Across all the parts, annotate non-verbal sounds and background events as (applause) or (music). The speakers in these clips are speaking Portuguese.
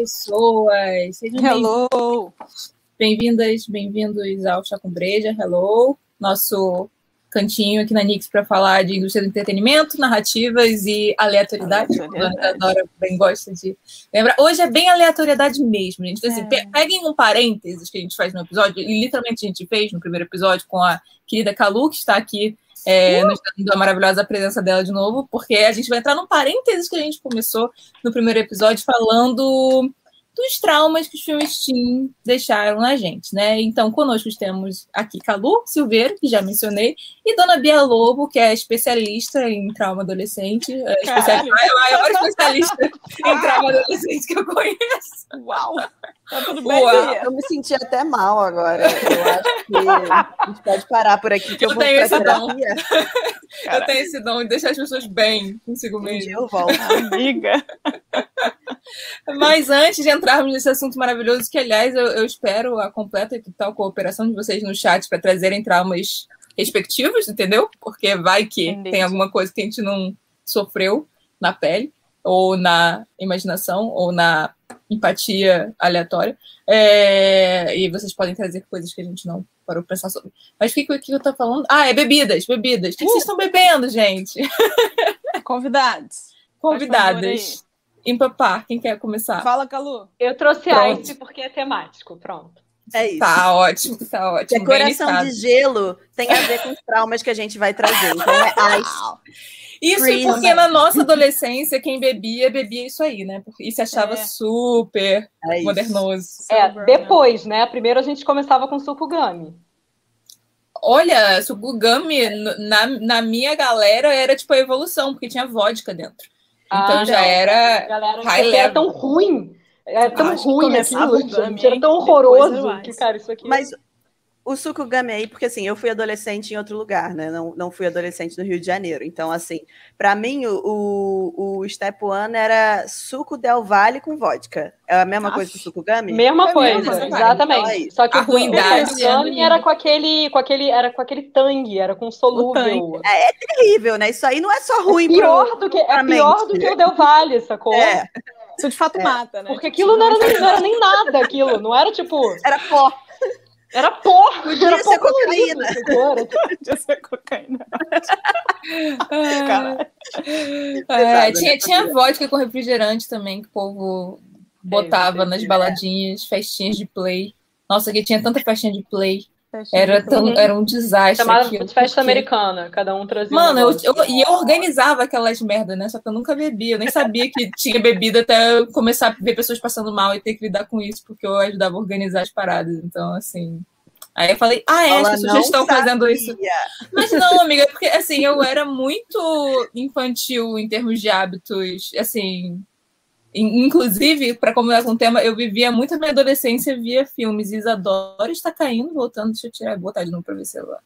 Pessoas! Sejam Hello! Bem-vindas, bem-vindos ao Chá com Breja. Hello! Nosso cantinho aqui na Nix para falar de indústria do entretenimento, narrativas e aleatoriedade. aleatoriedade. A Dora bem gosta de lembrar. Hoje é bem aleatoriedade mesmo, gente. Então, assim, é. peguem um parênteses que a gente faz no episódio, e literalmente a gente fez no primeiro episódio com a querida Calu, que está aqui é, uh! dando a maravilhosa presença dela de novo, porque a gente vai entrar num parênteses que a gente começou no primeiro episódio falando dos traumas que os filmes teen deixaram na gente, né? Então, conosco temos aqui Calu Silveira, que já mencionei, e Dona Bia Lobo, que é especialista em trauma adolescente, é especialista, a maior especialista em trauma adolescente que eu conheço. Uau! Tá tudo bem, Uau. Eu me senti até mal agora. Eu acho que a gente pode parar por aqui, que eu, eu vou tenho esse dom. eu tenho esse dom de deixar as pessoas bem consigo mesmo. Eu volto. (laughs) Amiga. Mas antes de entrarmos nesse assunto maravilhoso, que aliás eu, eu espero a completa e total cooperação de vocês no chat para trazerem traumas respectivos, entendeu? Porque vai que Entendi. tem alguma coisa que a gente não sofreu na pele, ou na imaginação, ou na empatia aleatória. É, e vocês podem trazer coisas que a gente não parou para pensar sobre. Mas o que, que eu tô falando? Ah, é bebidas, bebidas. O que, uh! vocês estão bebendo, gente? (laughs) Convidados. Convidadas. Empapar, quem quer começar? Fala, Calu. Eu trouxe Pronto. ice porque é temático. Pronto. É isso. Tá ótimo, tá ótimo. Decoração de gelo tem a ver com os traumas que a gente vai trazer. Então é (laughs) ice. Isso porque na nossa adolescência, quem bebia, bebia isso aí, né? E se achava é. super é modernoso. É, depois, né? Primeiro a gente começava com suco gummy. Olha, suco gummy, na, na minha galera, era tipo a evolução, porque tinha vodka dentro. Então ah, já não. era. Galera, high era tão ruim. Era tão ruim aquilo, gente. Era tão horroroso que, cara, isso aqui. Mas o suco gummy aí, porque assim, eu fui adolescente em outro lugar, né? Não, não fui adolescente no Rio de Janeiro. Então, assim, para mim, o, o, o Step One era suco Del Valle com vodka. É a mesma Aff, coisa que o suco gummy? Mesma é coisa, exatamente. Então, é Só que a o ruindade gummy era com aquele, com aquele, era com aquele tangue, era com solúvel. É, é, terrível, né? Isso aí não é só ruim é pior pro, do que É pior do que o Del Valle, sacou? É. Isso de fato é. mata, né? Porque aquilo não era, nem, não era nem nada, aquilo. Não era tipo. Era pó. Era porco, podia era ser cocaína. (laughs) Podia ser cocaína. é, tinha, tinha vodka com refrigerante também que o povo botava nas baladinhas, festinhas de play. Nossa, que tinha tanta festinha de play. Era, tão, era um desastre. Chamada aquilo, de festa porque... americana, cada um trazia. Mano, eu, eu, e eu organizava aquelas merda, né? Só que eu nunca bebia. Eu nem sabia que tinha bebida até eu começar a ver pessoas passando mal e ter que lidar com isso, porque eu ajudava a organizar as paradas. Então, assim. Aí eu falei, ah, é, as pessoas estão fazendo isso. Mas não, amiga, porque assim, eu era muito infantil em termos de hábitos, assim, Inclusive, para combinar com o tema, eu vivia muito a minha adolescência via filmes. Isadora está caindo, voltando. Deixa eu tirar, botar de novo para ver se ela.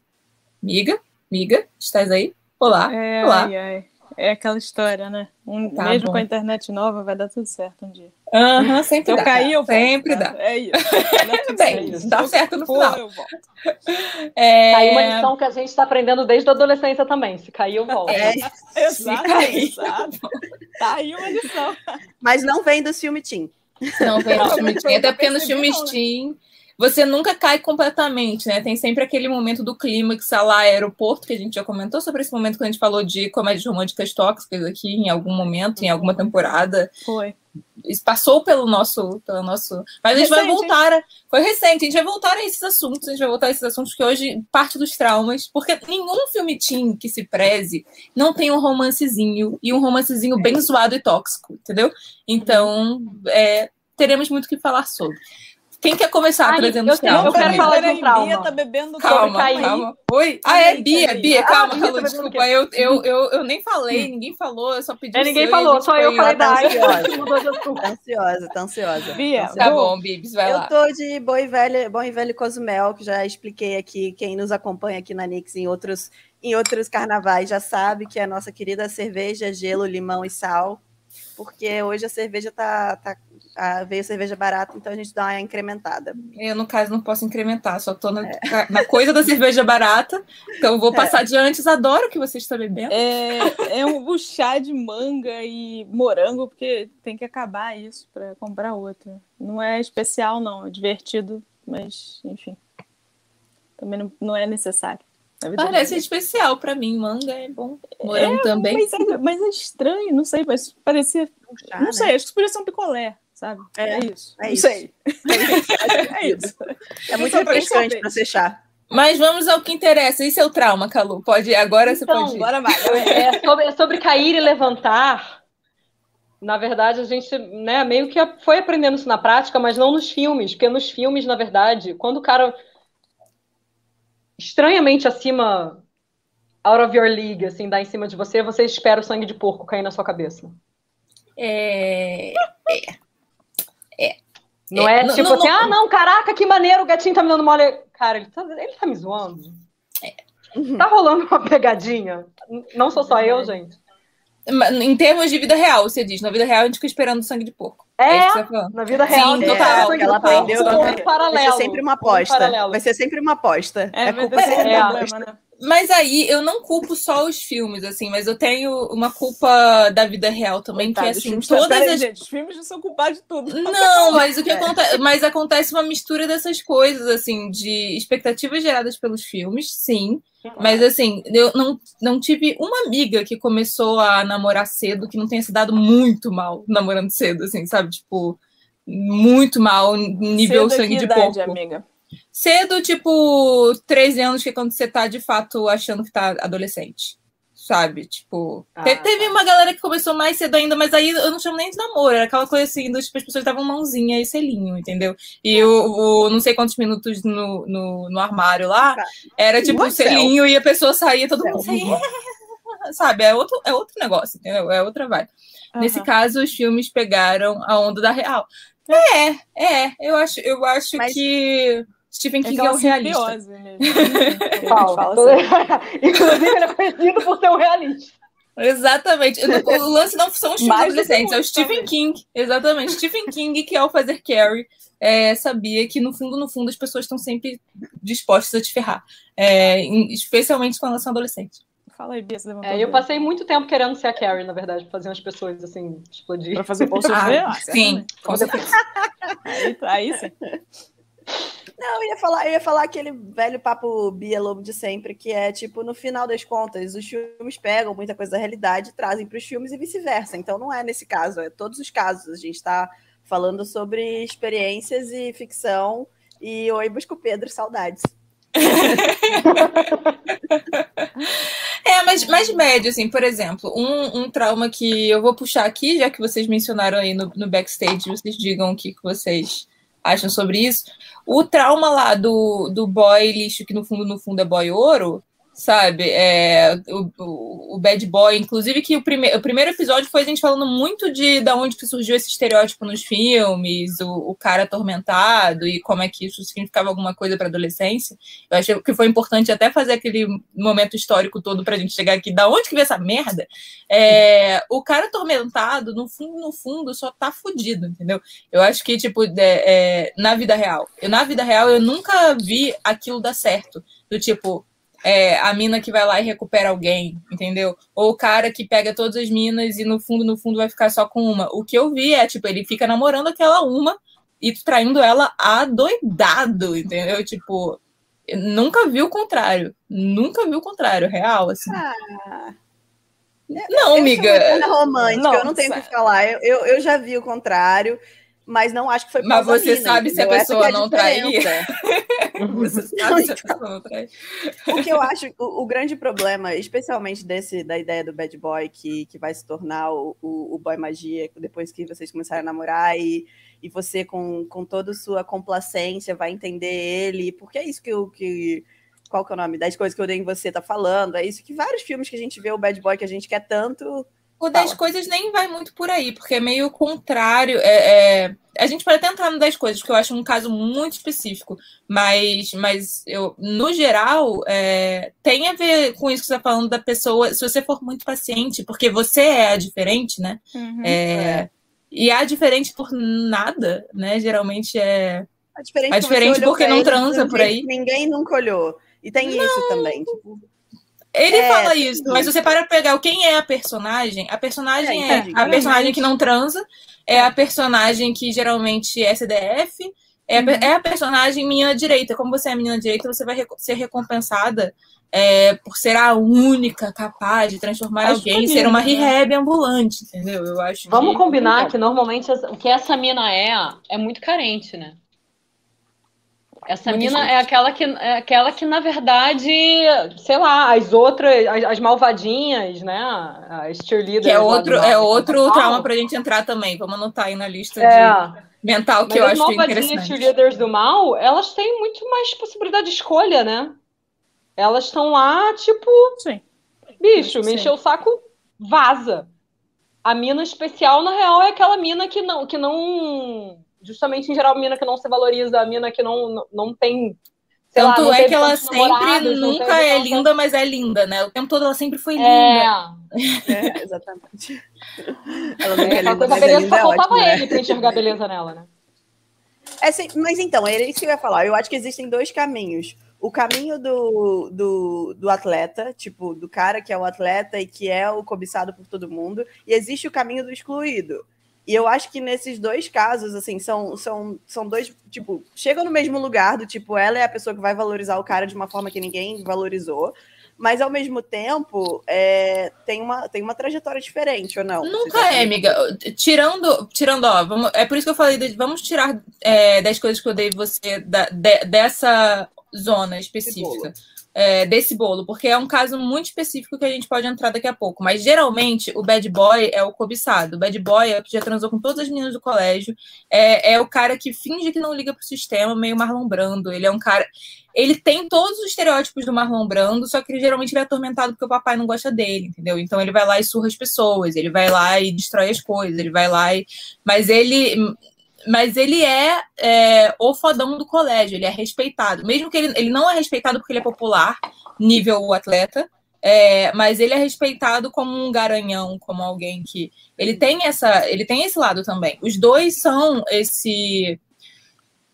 Miga, miga, estás aí? Olá, é, olá. Ai, ai. É aquela história, né? Um, tá mesmo bom. com a internet nova, vai dar tudo certo um dia. Aham, uhum, sempre eu dá. Caí, eu sempre dá. É isso. (laughs) Bem, isso. dá certo no final. Eu volto. (laughs) É... Tá aí uma lição que a gente está aprendendo desde a adolescência também. Se cair, eu volto. É, (laughs) exato, exato. Tá aí uma lição. Mas não vem do filme Tim. Não vem do filme Tim. Até porque nos filmes Tim você nunca cai completamente, né? Tem sempre aquele momento do clímax lá aeroporto, que a gente já comentou sobre esse momento quando a gente falou de comédias românticas tóxicas aqui em algum momento, em alguma temporada. Foi. Isso passou pelo nosso, pelo nosso. Mas a gente recente, vai voltar. A... Foi recente, a gente vai voltar a esses assuntos, a gente vai voltar a esses assuntos que hoje parte dos traumas, porque nenhum filme teen que se preze não tem um romancezinho e um romancezinho bem zoado e tóxico, entendeu? Então, é, teremos muito o que falar sobre. Quem quer começar Ai, trazendo eu, tenho, eu quero falar de um trauma. Bia tá bebendo calma, calma. Oi? Ah, é Bia, Bia, calma, ah, Calu, tá desculpa. Eu, eu, eu, eu nem falei, ninguém falou, eu só pedi é, Ninguém falou, só eu falei da (laughs) Tá ansiosa, tá ansiosa. Bia, tá bom, Bibs, vai lá. Eu tô de bom e velho, bom e velho Cozumel, que já expliquei aqui, quem nos acompanha aqui na Nix em outros, em outros carnavais já sabe que é a nossa querida cerveja, gelo, limão e sal porque hoje a cerveja tá, tá a, veio cerveja barata, então a gente dá uma incrementada. Eu, no caso, não posso incrementar, só tô na, é. na coisa da cerveja barata, então vou é. passar é. de antes. Adoro que vocês estão bebendo. É, é um chá de manga e morango, porque tem que acabar isso para comprar outra. Não é especial, não, é divertido, mas enfim. Também não, não é necessário. Parece especial para mim, manga é bom. Morango é, também. Mas é, mas é, estranho, não sei, mas parecia. chá, não sei, né? acho que podia ser um picolé sabe? É, é isso. É não isso. sei. (laughs) É isso. É muito refrescante para ser chá. Mas vamos ao que interessa. E seu trauma, Calu? Pode agora então, você pode. Agora vai. (laughs) É sobre, é sobre cair e levantar. Na verdade, a gente né, meio que foi aprendendo isso na prática, mas não nos filmes, porque nos filmes, na verdade, quando o cara estranhamente acima out of your league, assim, dá em cima de você, você espera o sangue de porco cair na sua cabeça. É. é. É. Não é, é tipo não, assim, não, ah, não, caraca, que maneiro, o gatinho tá me dando mole. Cara, ele tá, ele tá me zoando. É. Tá rolando uma pegadinha. Não sou só eu, gente. Em termos de vida real, você diz. Na vida real, a gente fica esperando sangue de porco. É, é na vida real. Sim, total. É, ela aprendeu. Um paralelo. Vai ser sempre uma aposta. Um vai ser sempre uma aposta. É, é culpa é, é, problema, né? Mas aí eu não culpo só os filmes, assim, mas eu tenho uma culpa da vida real também, Coitado, que assim, todas as. Gente, os filmes não são culpados de tudo. Não, mas o que é. acontece. Mas acontece uma mistura dessas coisas, assim, de expectativas geradas pelos filmes, sim. Mas assim, eu não, não tive uma amiga que começou a namorar cedo que não tenha se dado muito mal namorando cedo, assim, sabe? Tipo, muito mal, nível cedo sangue de idade, porco. amiga? Cedo, tipo, 13 anos, que é quando você tá de fato achando que tá adolescente. Sabe? Tipo. Ah, teve, teve, tá. uma galera que começou mais cedo ainda, mas aí eu não chamo nem de namoro, era aquela coisa assim, dos, tipo, as pessoas davam mãozinha e selinho, entendeu? E o, o não sei quantos minutos no, no, no armário lá, era tipo um selinho e a pessoa saía, todo mundo saía. (laughs) Sabe? É outro, é outro negócio, entendeu? É outra vibe. Uhum. Nesse caso, os filmes pegaram a onda da real. É, é, eu acho, eu acho mas... que Stephen King é, é um realista. (laughs) (laughs) Inclusive, ele é conhecido por ser um realista. Exatamente. O lance não são os filmes adolescentes, é o Stephen também. King. Exatamente. Stephen King, que ao fazer Carrie, é, sabia que no fundo, no fundo, as pessoas estão sempre dispostas a te ferrar. É, especialmente com relação a adolescente. Fala aí, Bia, é, Eu passei muito tempo querendo ser a Carrie, na verdade, fazer as pessoas assim, explodir. Pra fazer bolsa ah, Sim, com certeza. (laughs) aí, aí sim. Não, eu ia falar, eu ia falar aquele velho papo Bia Lobo de sempre, que é tipo, no final das contas, os filmes pegam muita coisa da realidade trazem para os filmes e vice-versa. Então não é nesse caso, é todos os casos. A gente está falando sobre experiências e ficção. E oi, Busco Pedro, saudades. (laughs) é, mas mais médio, assim, por exemplo, um, um trauma que eu vou puxar aqui, já que vocês mencionaram aí no, no backstage, vocês digam o que, que vocês acham sobre isso. O trauma lá do, do boy lixo, que no fundo, no fundo é boy ouro, sabe? É, o, o, Bad Boy, inclusive que o, prime o primeiro episódio foi a gente falando muito de da onde que surgiu esse estereótipo nos filmes, o, o cara atormentado e como é que isso significava alguma coisa para adolescência. Eu achei que foi importante até fazer aquele momento histórico todo para a gente chegar aqui, da onde que veio essa merda? É, o cara atormentado, no fundo, no fundo, só tá fudido, entendeu? Eu acho que, tipo, é, é, na vida real, eu na vida real eu nunca vi aquilo dar certo. Do tipo, é, a mina que vai lá e recupera alguém, entendeu? Ou o cara que pega todas as minas e no fundo, no fundo vai ficar só com uma. O que eu vi é, tipo, ele fica namorando aquela uma e traindo ela adoidado, entendeu? Tipo, nunca vi o contrário. Nunca vi o contrário, real, assim. Ah. Não, eu amiga. Romântica, não, eu não tenho o que falar. Eu, eu, eu já vi o contrário mas não acho que foi Mas você sabe se a pessoa é não trairia. (laughs) você sabe se a pessoa não trairia. Porque eu acho o, o, grande problema, especialmente desse da ideia do bad boy que, que vai se tornar o, o, o boy magia depois que vocês começarem a namorar e, e você com, com toda a sua complacência vai entender ele, porque é isso que o que qual que é o nome das coisas que eu dei em você tá falando, é isso que vários filmes que a gente vê o bad boy que a gente quer tanto O 10 coisas nem vai muito por aí, porque é meio contrário. É, é, a gente pode até entrar no 10 coisas, que eu acho um caso muito específico, mas, mas eu, no geral, é, tem a ver com isso que você está falando da pessoa, se você for muito paciente, porque você é a diferente, né? Uhum, é, é. e a diferente por nada, né? Geralmente é. A diferente, a diferente porque não transa por aí. Ninguém nunca olhou. E tem não. isso também. Tipo, ele é, fala isso, mas você para pegar quem é a personagem, a personagem é, é a personagem que não transa, é a personagem que geralmente é CDF, é, uhum. é a personagem menina direita. Como você é menina direita, você vai ser recompensada é, por ser a única capaz de transformar acho alguém em ser uma né? rehab ambulante, entendeu? Eu acho. Vamos que... combinar que normalmente o que essa mina é é muito carente, né? Essa Muito mina é aquela que, é aquela que, na verdade, sei lá, as outras, as, as malvadinhas, né? As cheerleaders. Que é outro, é outro trauma pra gente entrar também. Vamos anotar aí na lista é. de mental que Mas eu acho interessante. As malvadinhas cheerleaders do mal, elas têm muito mais possibilidade de escolha, né? Elas estão lá, tipo. Sim. Bicho, me encheu o saco, vaza. A mina especial, na real, é aquela mina que não, que não justamente em geral, a mina que não se valoriza, a mina que não, não, não tem. Tanto lá, é que ela sempre nunca é linda, mas é linda, né? O tempo todo ela sempre foi linda. É, é exatamente. (laughs) ela nunca é linda, mas beleza é linda, só faltava é ele pra enxergar beleza nela, né? É, sim, mas então, era isso que eu ia falar. Eu acho que existem dois caminhos. O caminho do, do, do atleta, tipo, do cara que é o atleta e que é o cobiçado por todo mundo, e existe o caminho do excluído e eu acho que nesses dois casos, assim, são, são, são dois, tipo, chegam no mesmo lugar, do tipo, ela é a pessoa que vai valorizar o cara de uma forma que ninguém valorizou, mas ao mesmo tempo é, tem, uma, tem uma trajetória diferente, ou não? Nunca é, amiga. Tirando, tirando, ó, vamos, é por isso que eu falei, de, vamos tirar é, das coisas que eu dei você da, de, dessa zona específica é, desse bolo, porque é um caso muito específico que a gente pode entrar daqui a pouco. Mas geralmente o bad boy é o cobiçado. O bad boy é o que já transou com todas as meninas do colégio. É, é o cara que finge que não liga pro sistema, meio Marlon Brando. Ele é um cara. Ele tem todos os estereótipos do Marlon Brando, só que ele, geralmente ele é atormentado porque o papai não gosta dele, entendeu? Então ele vai lá e surra as pessoas, ele vai lá e destrói as coisas, ele vai lá e. Mas ele mas ele é, é, o fodão do colégio, ele é respeitado. Mesmo que ele, ele não é respeitado porque ele é popular, nível atleta, é, mas ele é respeitado como um garanhão, como alguém que. Ele tem essa. Ele tem esse lado também. Os dois são esse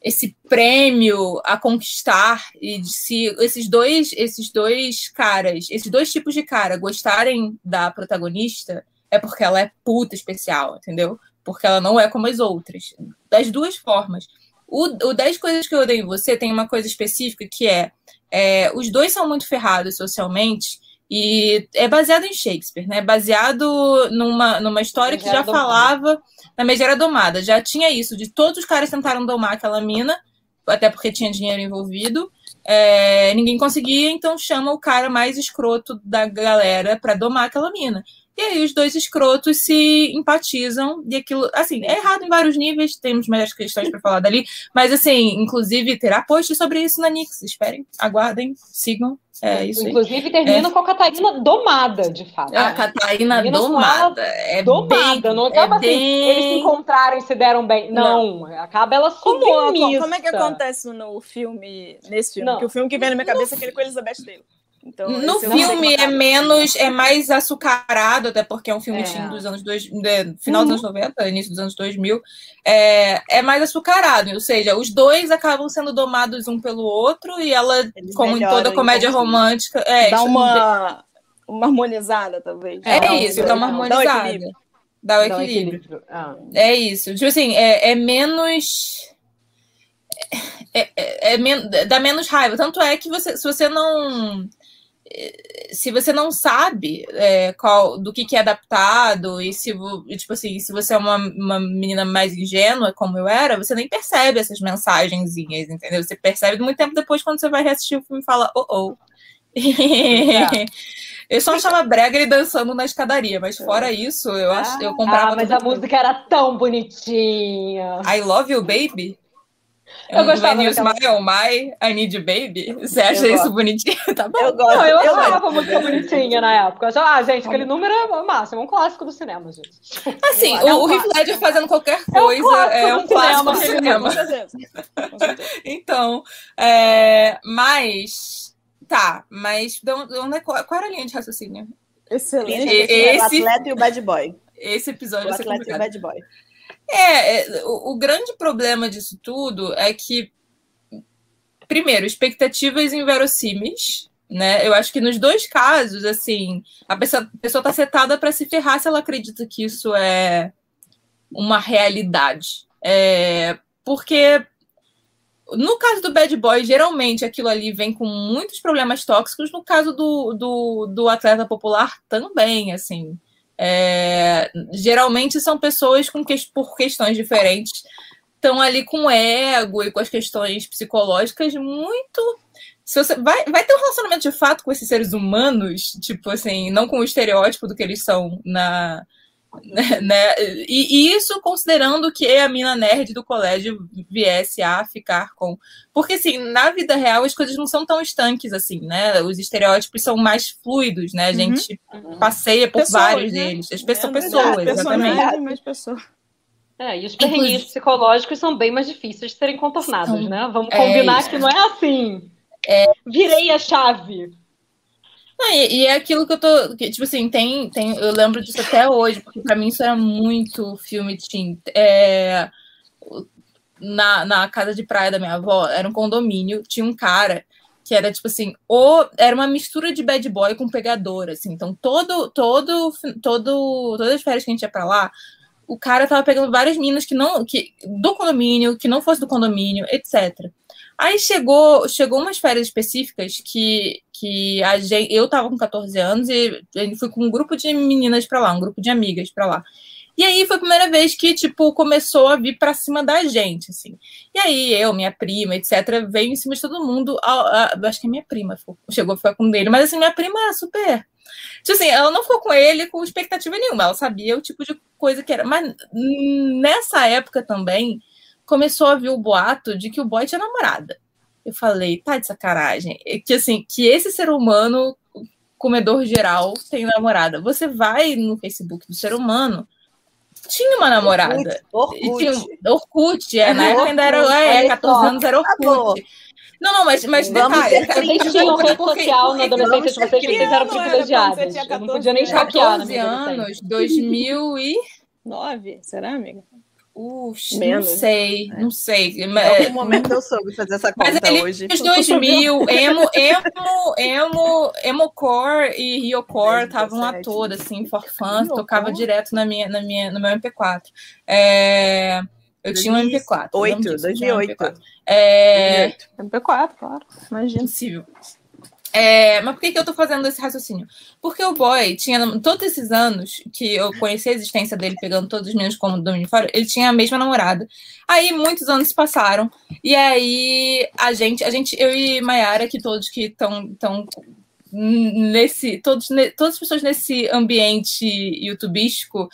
esse prêmio a conquistar e se esses dois esses dois caras esses dois tipos de cara gostarem da protagonista é porque ela é puta especial entendeu porque ela não é como as outras. Das duas formas. O, o 10 coisas que eu odeio em você tem uma coisa específica que é, é os dois são muito ferrados socialmente e é baseado em Shakespeare, né? Baseado numa, numa história que já falava na Megera Domada. Já tinha isso, de todos os caras tentaram domar aquela mina, até porque tinha dinheiro envolvido. É, ninguém conseguia, então chama o cara mais escroto da galera para domar aquela mina. E aí os dois escrotos se empatizam e aquilo, assim, é errado em vários níveis, temos mais questões para falar dali, mas assim, inclusive terá post sobre isso na Nix. Esperem, aguardem, sigam. É isso Inclusive termina é. com a Catarina domada, de fato. A Catarina domada. É domada, bem, não acaba é assim, bem... eles se encontraram e se deram bem. Não, não. acaba ela como, como é que acontece no filme, nesse filme? Não. Que o filme que vem na minha cabeça é aquele com Elizabeth Taylor. Então, no filme é menos, é mais açucarado, até porque é um filme é. dos anos dois, de, final uhum. dos anos 90, início dos anos 2000. É, é mais açucarado, ou seja, os dois acabam sendo domados um pelo outro e ela, Eles como em toda comédia romântica, é, dá uma, uma harmonizada, talvez. É, é isso, dá uma harmonizada. Dá o equilíbrio. Dá o equilíbrio. equilíbrio. Ah. É isso. Tipo assim, é, é menos. É, é, é, dá menos raiva. Tanto é que você, se você não se você não sabe é, qual do que, que é adaptado e se tipo assim se você é uma, uma menina mais ingênua como eu era você nem percebe essas mensagenzinhas entendeu? Você percebe muito tempo depois quando você vai reassistir o filme e fala oh oh. É. (laughs) eu só achava brega ele dançando na escadaria mas fora isso eu acho eu comprava ah, mas a música era tão bonitinha. I love you baby Eu gostava When you daquela... smile, my, I need you, baby. Você acha eu isso gosto. bonitinho? (laughs) Tá bom. Eu gosto. Não, eu, eu achava gosto. muito bonitinha na época. ah, gente, aquele número é máximo, é um clássico do cinema, gente. Assim, é o, um Heath Ledger fazendo qualquer coisa é um clássico, é um clássico do cinema. Do cinema. Com certeza. (laughs) então, é, mas... Tá, mas onde, é, qual, qual era a linha de raciocínio? Excelente. Esse, o atleta e o bad boy. Esse episódio o atleta e o bad boy. É, é, o, o grande problema disso tudo é que, primeiro, expectativas inverossímeis, né? Eu acho que nos dois casos, assim, a pessoa, a pessoa tá setada para se ferrar se ela acredita que isso é uma realidade. É, porque no caso do bad boy, geralmente aquilo ali vem com muitos problemas tóxicos. No caso do, do, do atleta popular, também, assim. É, geralmente são pessoas com que, por questões diferentes estão ali com ego e com as questões psicológicas muito. Se você vai, vai ter um relacionamento de fato com esses seres humanos, tipo assim, não com o estereótipo do que eles são na, né? E, e, isso considerando que a mina nerd do colégio viesse a ficar com. Porque, assim, na vida real as coisas não são tão estanques assim, né? Os estereótipos são mais fluidos, né? A uhum. gente uhum. passeia por pessoas, vários né? deles. As pessoas, é, pessoas, exatamente. Mais pessoas. É, e os perrenguinhos psicológicos são bem mais difíceis de serem contornados, são... né? Vamos combinar é, que não é assim. É... Virei a chave. E, e, é aquilo que eu tô. Que, tipo assim, tem, tem. Eu lembro disso até hoje, porque pra mim isso era muito filme teen. É, na, na casa de praia da minha avó, era um condomínio, tinha um cara que era tipo assim, ou era uma mistura de bad boy com pegador, assim. Então, todo, todo, todo, todas as férias que a gente ia pra lá, o cara tava pegando várias minas que não, que, do condomínio, que não fosse do condomínio, etc. Aí chegou, chegou umas férias específicas que, que a gente, eu tava com 14 anos e fui com um grupo de meninas para lá, um grupo de amigas para lá. E aí foi a primeira vez que, tipo, começou a vir para cima da gente, assim. E aí eu, minha prima, etc., veio em cima de todo mundo. A, a, acho que a minha prima chegou a ficar com ele, mas assim, minha prima era super. Tipo assim, ela não ficou com ele com expectativa nenhuma, ela sabia o tipo de coisa que era. Mas nessa época também, começou a vir o boato de que o boy tinha namorada. Eu falei, tá de sacanagem. Que assim, que esse ser humano, comedor geral, tem namorada. Você vai no Facebook do ser humano, tinha uma namorada. Orkut. Tinha, Orkut, é, na época ainda era, é, 14 anos era Orkut. Não, não, mas, mas detalhe. Vocês tinham rede social na adolescência de vocês, que vocês eram privilegiados. Eu não podia nem hackear. 14 anos, 2009, (laughs) será, amiga? Ux, não sei, é. não sei. Em algum momento eu soube fazer essa conta Mas ali, hoje. Os 2000, (laughs) emo, emo, emo, emocore e riocore estavam a toda, assim, for fun, tocava direto na minha, na minha, no meu MP4. É, eu tinha um MP4. 8, 2008. MP4. É... MP4, claro, imagina. Possível. É, mas por que, que eu tô fazendo esse raciocínio? Porque o boy tinha, todos esses anos que eu conheci a existência dele, pegando todos os meninos como domínio fora, ele tinha a mesma namorada. Aí muitos anos passaram, e aí a gente, a gente eu e Mayara, que todos que estão tão nesse, todos, todas as pessoas nesse ambiente youtubístico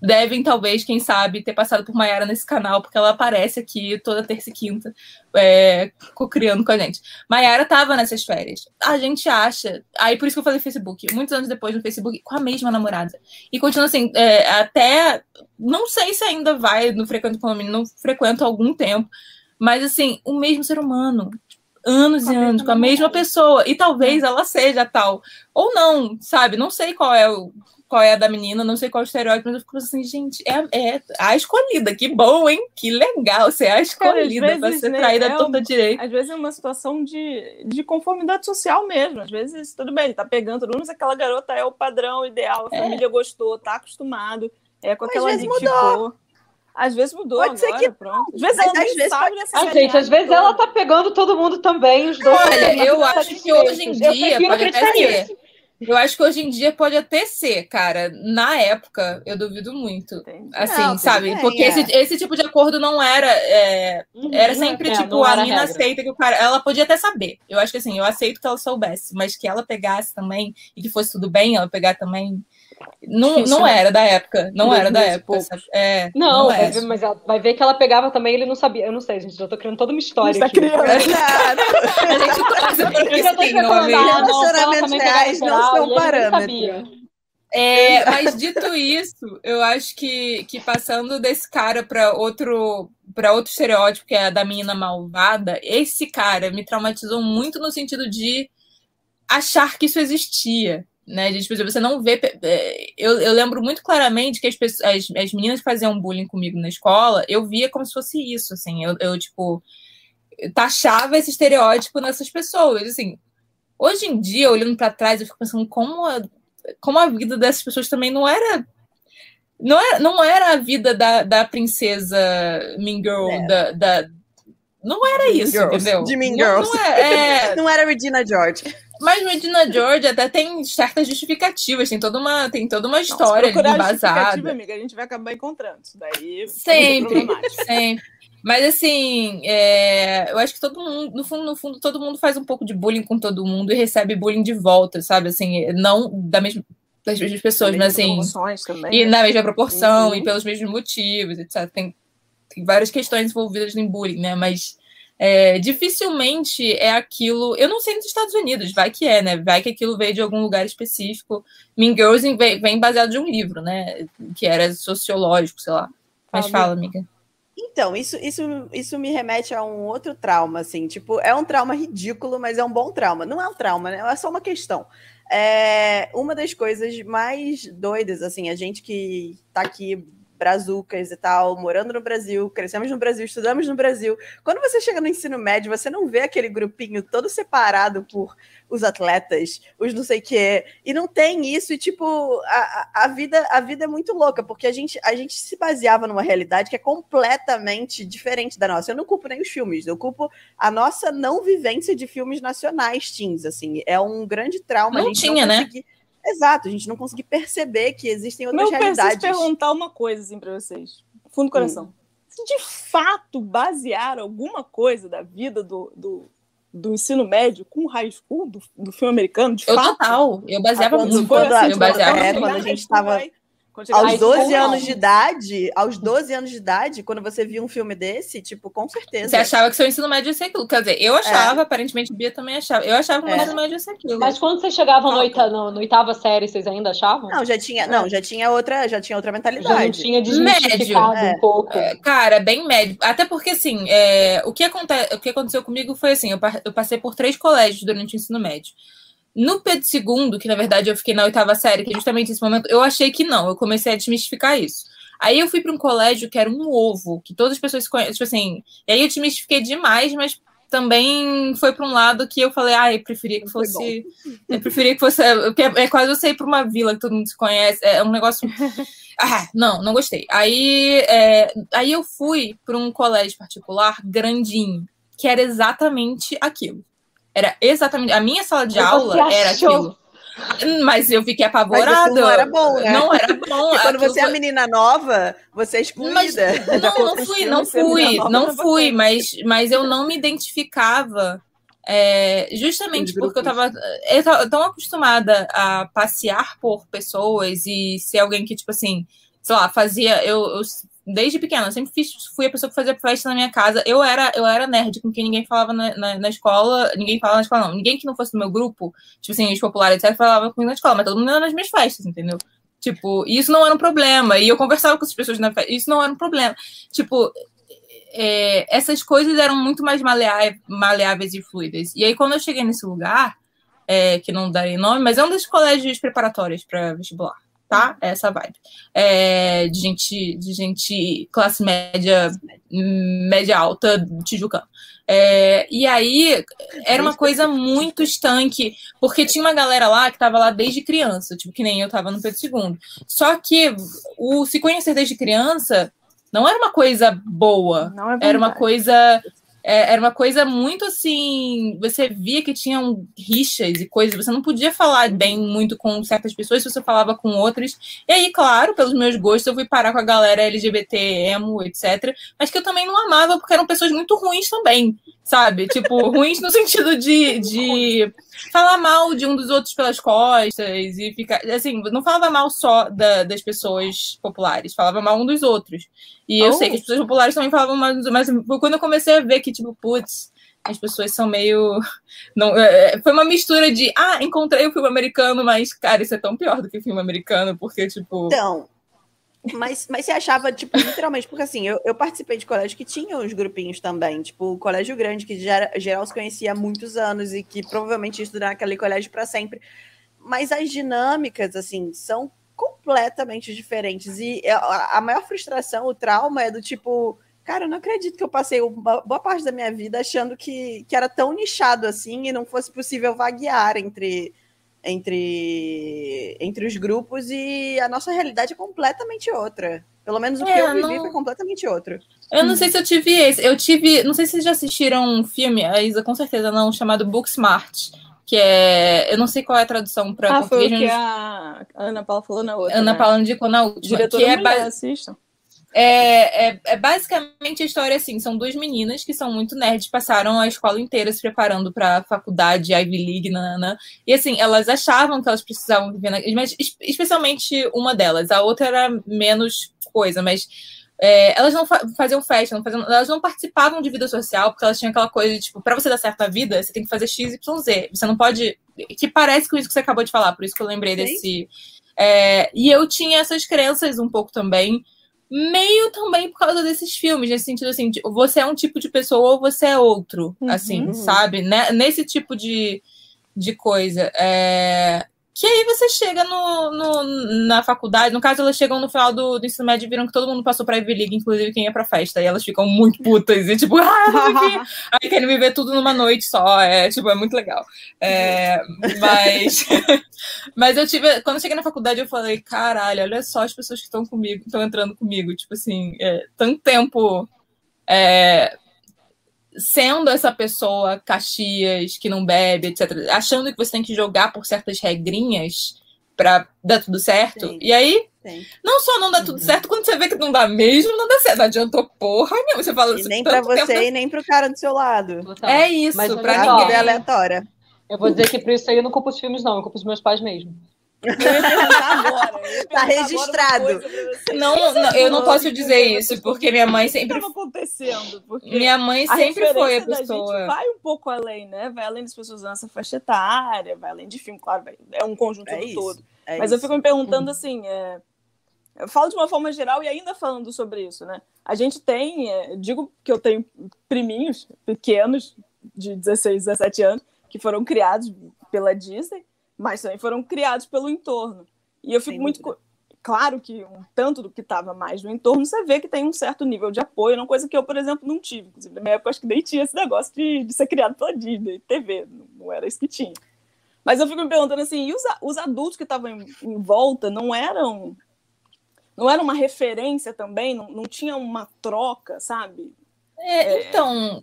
devem, talvez, quem sabe, ter passado por Maiara nesse canal, porque ela aparece aqui toda terça e quinta, é, criando com a gente. Maiara tava nessas férias. A gente acha. Aí por isso que eu falei Facebook. Muitos anos depois no Facebook, com a mesma namorada. E continua assim, é, até. Não sei se ainda vai no Frequento Condomínio, não frequento há algum tempo. Mas assim, o mesmo ser humano. Anos com e anos, com a mesma pessoa. E talvez ela seja tal. Ou não, sabe? Não sei qual é o qual é a da menina, não sei qual é o estereótipo, mas eu fico assim, gente, é, é a escolhida, que bom, hein? Que legal ser a escolhida Cara, pra ser né, traída é toda direita. Às vezes é uma situação de, de conformidade social mesmo. Às vezes, tudo bem, ele tá pegando todo mundo, mas aquela garota é o padrão ideal, a é. família gostou, tá acostumado, é com aquela ali que ficou. Às vezes mudou Pode agora, ser que... pronto. Às vezes ela às vezes sabe dessa ah, gente, às vezes ela tá pegando todo mundo também, os dois. Olha, eu acho que hoje em dia pode até ser. Eu acho que hoje em dia pode até ser, cara. Na época, eu duvido muito. Entendi. Assim, não, sabe? Bem, Porque é. esse, esse tipo de acordo não era. É, uhum, era sempre, é, tipo, a mina aceita que o cara. Ela podia até saber. Eu acho que assim, eu aceito que ela soubesse, mas que ela pegasse também e que fosse tudo bem, ela pegar também. Não, não era da época. Não era da época. É, não, não vai ver, mas ela vai ver que ela pegava também ele não sabia. Eu não sei, gente. Já tô criando toda uma história. Tá criando. (laughs) a gente tá Relacionamentos reais não são parâmetros. É, mas dito isso, eu acho que, que passando desse cara para outro para outro estereótipo que é a da menina malvada, esse cara me traumatizou muito no sentido de achar que isso existia, né? De, tipo, você não vê. É, eu, eu lembro muito claramente que as, pessoas, as, as meninas que faziam bullying comigo na escola, eu via como se fosse isso, assim. Eu, eu tipo, taxava esse estereótipo nessas pessoas, assim. Hoje em dia, olhando para trás, eu fico pensando como a, como a vida dessas pessoas também não era não era, não era a vida da, da princesa Mean Girl, é. da, da, não era isso, Girls. entendeu? De Mean Girls. Não, é, é... (laughs) não era Regina George. Mas Regina George até tem certas justificativas, tem toda uma, tem toda uma história Não, embasada. amiga, a gente vai acabar encontrando isso daí. É sempre, sempre. Mas assim, é, eu acho que todo mundo, no fundo, no fundo, todo mundo faz um pouco de bullying com todo mundo e recebe bullying de volta, sabe? Assim, não da mesma das mesmas pessoas, mas assim. Também, e né? na mesma proporção, uhum. e pelos mesmos motivos, etc. Tem, tem várias questões envolvidas em bullying, né? Mas é, dificilmente é aquilo. Eu não sei nos Estados Unidos, vai que é, né? Vai que aquilo veio de algum lugar específico. Mean Girls vem, vem baseado de um livro, né? Que era sociológico, sei lá. Mas fala, fala amiga. Então, isso, isso, isso me remete a um outro trauma, assim, tipo, é um trauma ridículo, mas é um bom trauma. Não é um trauma, né? É só uma questão. É, uma das coisas mais doidas, assim, a gente que tá aqui brazucas e tal, morando no Brasil, crescemos no Brasil, estudamos no Brasil. Quando você chega no ensino médio, você não vê aquele grupinho todo separado por os atletas, os não sei o quê, e não tem isso, e tipo, a, a, vida, a vida é muito louca, porque a gente, a gente se baseava numa realidade que é completamente diferente da nossa. Eu não culpo nem os filmes, eu culpo a nossa não vivência de filmes nacionais teens, assim, é um grande trauma. Não tinha, não né? Exato, a gente não conseguir perceber que existem outras Meu, realidades. Eu preciso perguntar uma coisa assim para vocês, fundo do coração. Hum. Se de fato basear alguma coisa da vida do, do, do ensino médio com o high school do, do filme americano, de eu fato. Total, eu baseava muito. Quando, eu baseava, é, quando a gente estava aos 12 anos de idade, aos 12 anos de idade, quando você via um filme desse, tipo, com certeza. Você achava que seu ensino médio ia ser aquilo. Quer dizer, eu é. achava, é. aparentemente Bia também achava. Eu achava que o é. ensino médio ia ser aquilo. Mas quando vocês chegavam no, oita, no, no, oitava série, vocês ainda achavam? Não, já tinha, não, já tinha outra, já tinha outra mentalidade. Já tinha desmistificado médio. um pouco. É, cara, bem médio. Até porque, assim, é, o, que aconte... o que aconteceu comigo foi assim, eu passei por três colégios durante o ensino médio. No Pedro II, que na verdade eu fiquei na oitava série, que é justamente esse momento, eu achei que não, eu comecei a desmistificar isso. Aí eu fui para um colégio que era um ovo, que todas as pessoas se conhecem, tipo assim, e aí eu desmistifiquei demais, mas também foi para um lado que eu falei, ah, eu preferia que fosse. (laughs) Eu preferia que fosse. É, é quase você ir para uma vila que todo mundo se conhece. É um negócio. (laughs) Ah, não, não gostei. Aí, é, aí eu fui para um colégio particular grandinho, que era exatamente aquilo. Era exatamente. A minha sala de aula era aquilo. Mas eu fiquei apavorada. não era bom, né? Não era bom. (laughs) E quando você é menina nova, você é excluída. Mas, não, (laughs) não fui, não fui, não fui, mas, mas eu não me identificava. É, justamente porque eu estava eu tão acostumada a passear por pessoas e ser alguém que, tipo assim, sei lá, fazia. Eu, eu desde pequena, sempre fiz, fui a pessoa que fazia festa na minha casa. Eu era, eu era nerd, com quem ninguém falava na, na, na, escola, ninguém falava na escola, não. Ninguém que não fosse do meu grupo, tipo assim, os populares, etc., falava comigo na escola, mas todo mundo ia nas minhas festas, entendeu? Tipo, isso não era um problema. E eu conversava com as pessoas na festa, isso não era um problema. Tipo, é, essas coisas eram muito mais maleáveis e fluidas. E aí, quando eu cheguei nesse lugar, é, que não darei nome, mas é um dos colégios preparatórios para vestibular tá? Essa vibe. É, de gente, de gente classe média, média alta, tijucano. É, e aí era uma coisa muito estanque, porque tinha uma galera lá que tava lá desde criança, tipo, que nem eu tava no Pedro II. Só que o se conhecer desde criança não era uma coisa boa, é era uma coisa é, era uma coisa muito assim. Você via que tinham rixas e coisas, você não podia falar bem muito com certas pessoas se você falava com outras. E aí, claro, pelos meus gostos, eu fui parar com a galera LGBT, emo, etc. Mas que eu também não amava, porque eram pessoas muito ruins também. Sabe? Tipo, ruins no sentido de, de falar mal de um dos outros pelas costas e ficar. Assim, não falava mal só da, das pessoas populares, falava mal um dos outros. E oh. eu sei que as pessoas populares também falavam mal, mas quando eu comecei a ver que, tipo, putz, as pessoas são meio. Não, é, foi uma mistura de, ah, encontrei o filme americano, mas, cara, isso é tão pior do que filme americano, porque, tipo. Então, mas, mas você achava, tipo, literalmente, porque assim, eu, eu participei de colégio que tinha uns grupinhos também, tipo, o colégio grande, que já, geral se conhecia há muitos anos e que provavelmente ia estudar naquele colégio para sempre. Mas as dinâmicas, assim, são completamente diferentes. E a, a maior frustração, o trauma é do tipo, cara, eu não acredito que eu passei uma boa parte da minha vida achando que, que era tão nichado assim e não fosse possível vaguear entre entre, entre os grupos e a nossa realidade é completamente outra. Pelo menos o é, que eu vivi não... foi completamente outro. Eu não sei se eu tive esse. Eu tive. Não sei se vocês já assistiram um filme, a Isa com certeza não, chamado Booksmart. Que é. Eu não sei qual é a tradução para ah, português. Foi o que a Ana Paula falou na outra. Ana né? Paula indicou na última. Diretora que é mulher, assistam. É, é, é, basicamente a história assim: são duas meninas que são muito nerds, passaram a escola inteira se preparando para a faculdade Ivy League, nanana, e assim, elas achavam que elas precisavam viver na, mas especialmente uma delas, a outra era menos coisa, mas é, elas não faziam festa, não faziam, elas não participavam de vida social, porque elas tinham aquela coisa de, tipo, para você dar certo na vida, você tem que fazer X, Y, Z. Você não pode. Que parece com isso que você acabou de falar, por isso que eu lembrei Sim. desse. É, e eu tinha essas crenças um pouco também meio também por causa desses filmes, nesse sentido assim, de, você é um tipo de pessoa ou você é outro, uhum. assim, sabe? Né? Nesse tipo de, de coisa. É... Que aí você chega no, no, na faculdade, no caso, elas chegam no final do, do ensino médio e viram que todo mundo passou pra Ivy League, inclusive quem ia pra festa. E elas ficam muito putas e tipo, (laughs) ah, (laughs) aí querem viver tudo numa noite só. É, tipo, é muito legal. É, mas, (laughs) mas eu tive, quando eu cheguei na faculdade, eu falei, caralho, olha só as pessoas que estão comigo, estão entrando comigo. Tipo assim, é, tanto tempo. É, sendo essa pessoa Caxias que não bebe, etc., achando que você tem que jogar por certas regrinhas para dar tudo certo. Sim. E aí, Sim. não só não dá tudo uhum. certo, quando você vê que não dá mesmo, não dá certo. Não adiantou porra nenhuma. Você fala e nem para você tempo... e nem para o cara do seu lado. Total. É isso, para ninguém. É aleatória. Eu vou dizer que por isso aí eu não culpo os filmes, não, eu culpo os meus pais mesmo. Agora. tá registrado. Não, não, eu não posso dizer isso, porque minha mãe sempre. estava acontecendo? Porque minha mãe sempre foi a pessoa. A gente vai um pouco além, né? Vai além das pessoas usando essa faixa etária, vai além de filme, claro, é um conjunto é todo. É Mas isso. eu fico me perguntando assim. É... Eu falo de uma forma geral e ainda falando sobre isso, né? A gente tem, é, digo que eu tenho priminhos pequenos de 16, 17 anos que foram criados pela Disney mas também foram criados pelo entorno. E eu fico Sem muito. Dúvida. Claro que um tanto do que estava mais no entorno, você vê que tem um certo nível de apoio, uma coisa que eu, por exemplo, não tive. Inclusive, na minha época, acho que nem tinha esse negócio de, de ser criado pela Disney, TV, não era isso que tinha. Mas eu fico me perguntando assim, e os, os adultos que estavam em, em, volta não eram não era uma referência também, não, não tinha uma troca, sabe? É, é... Então,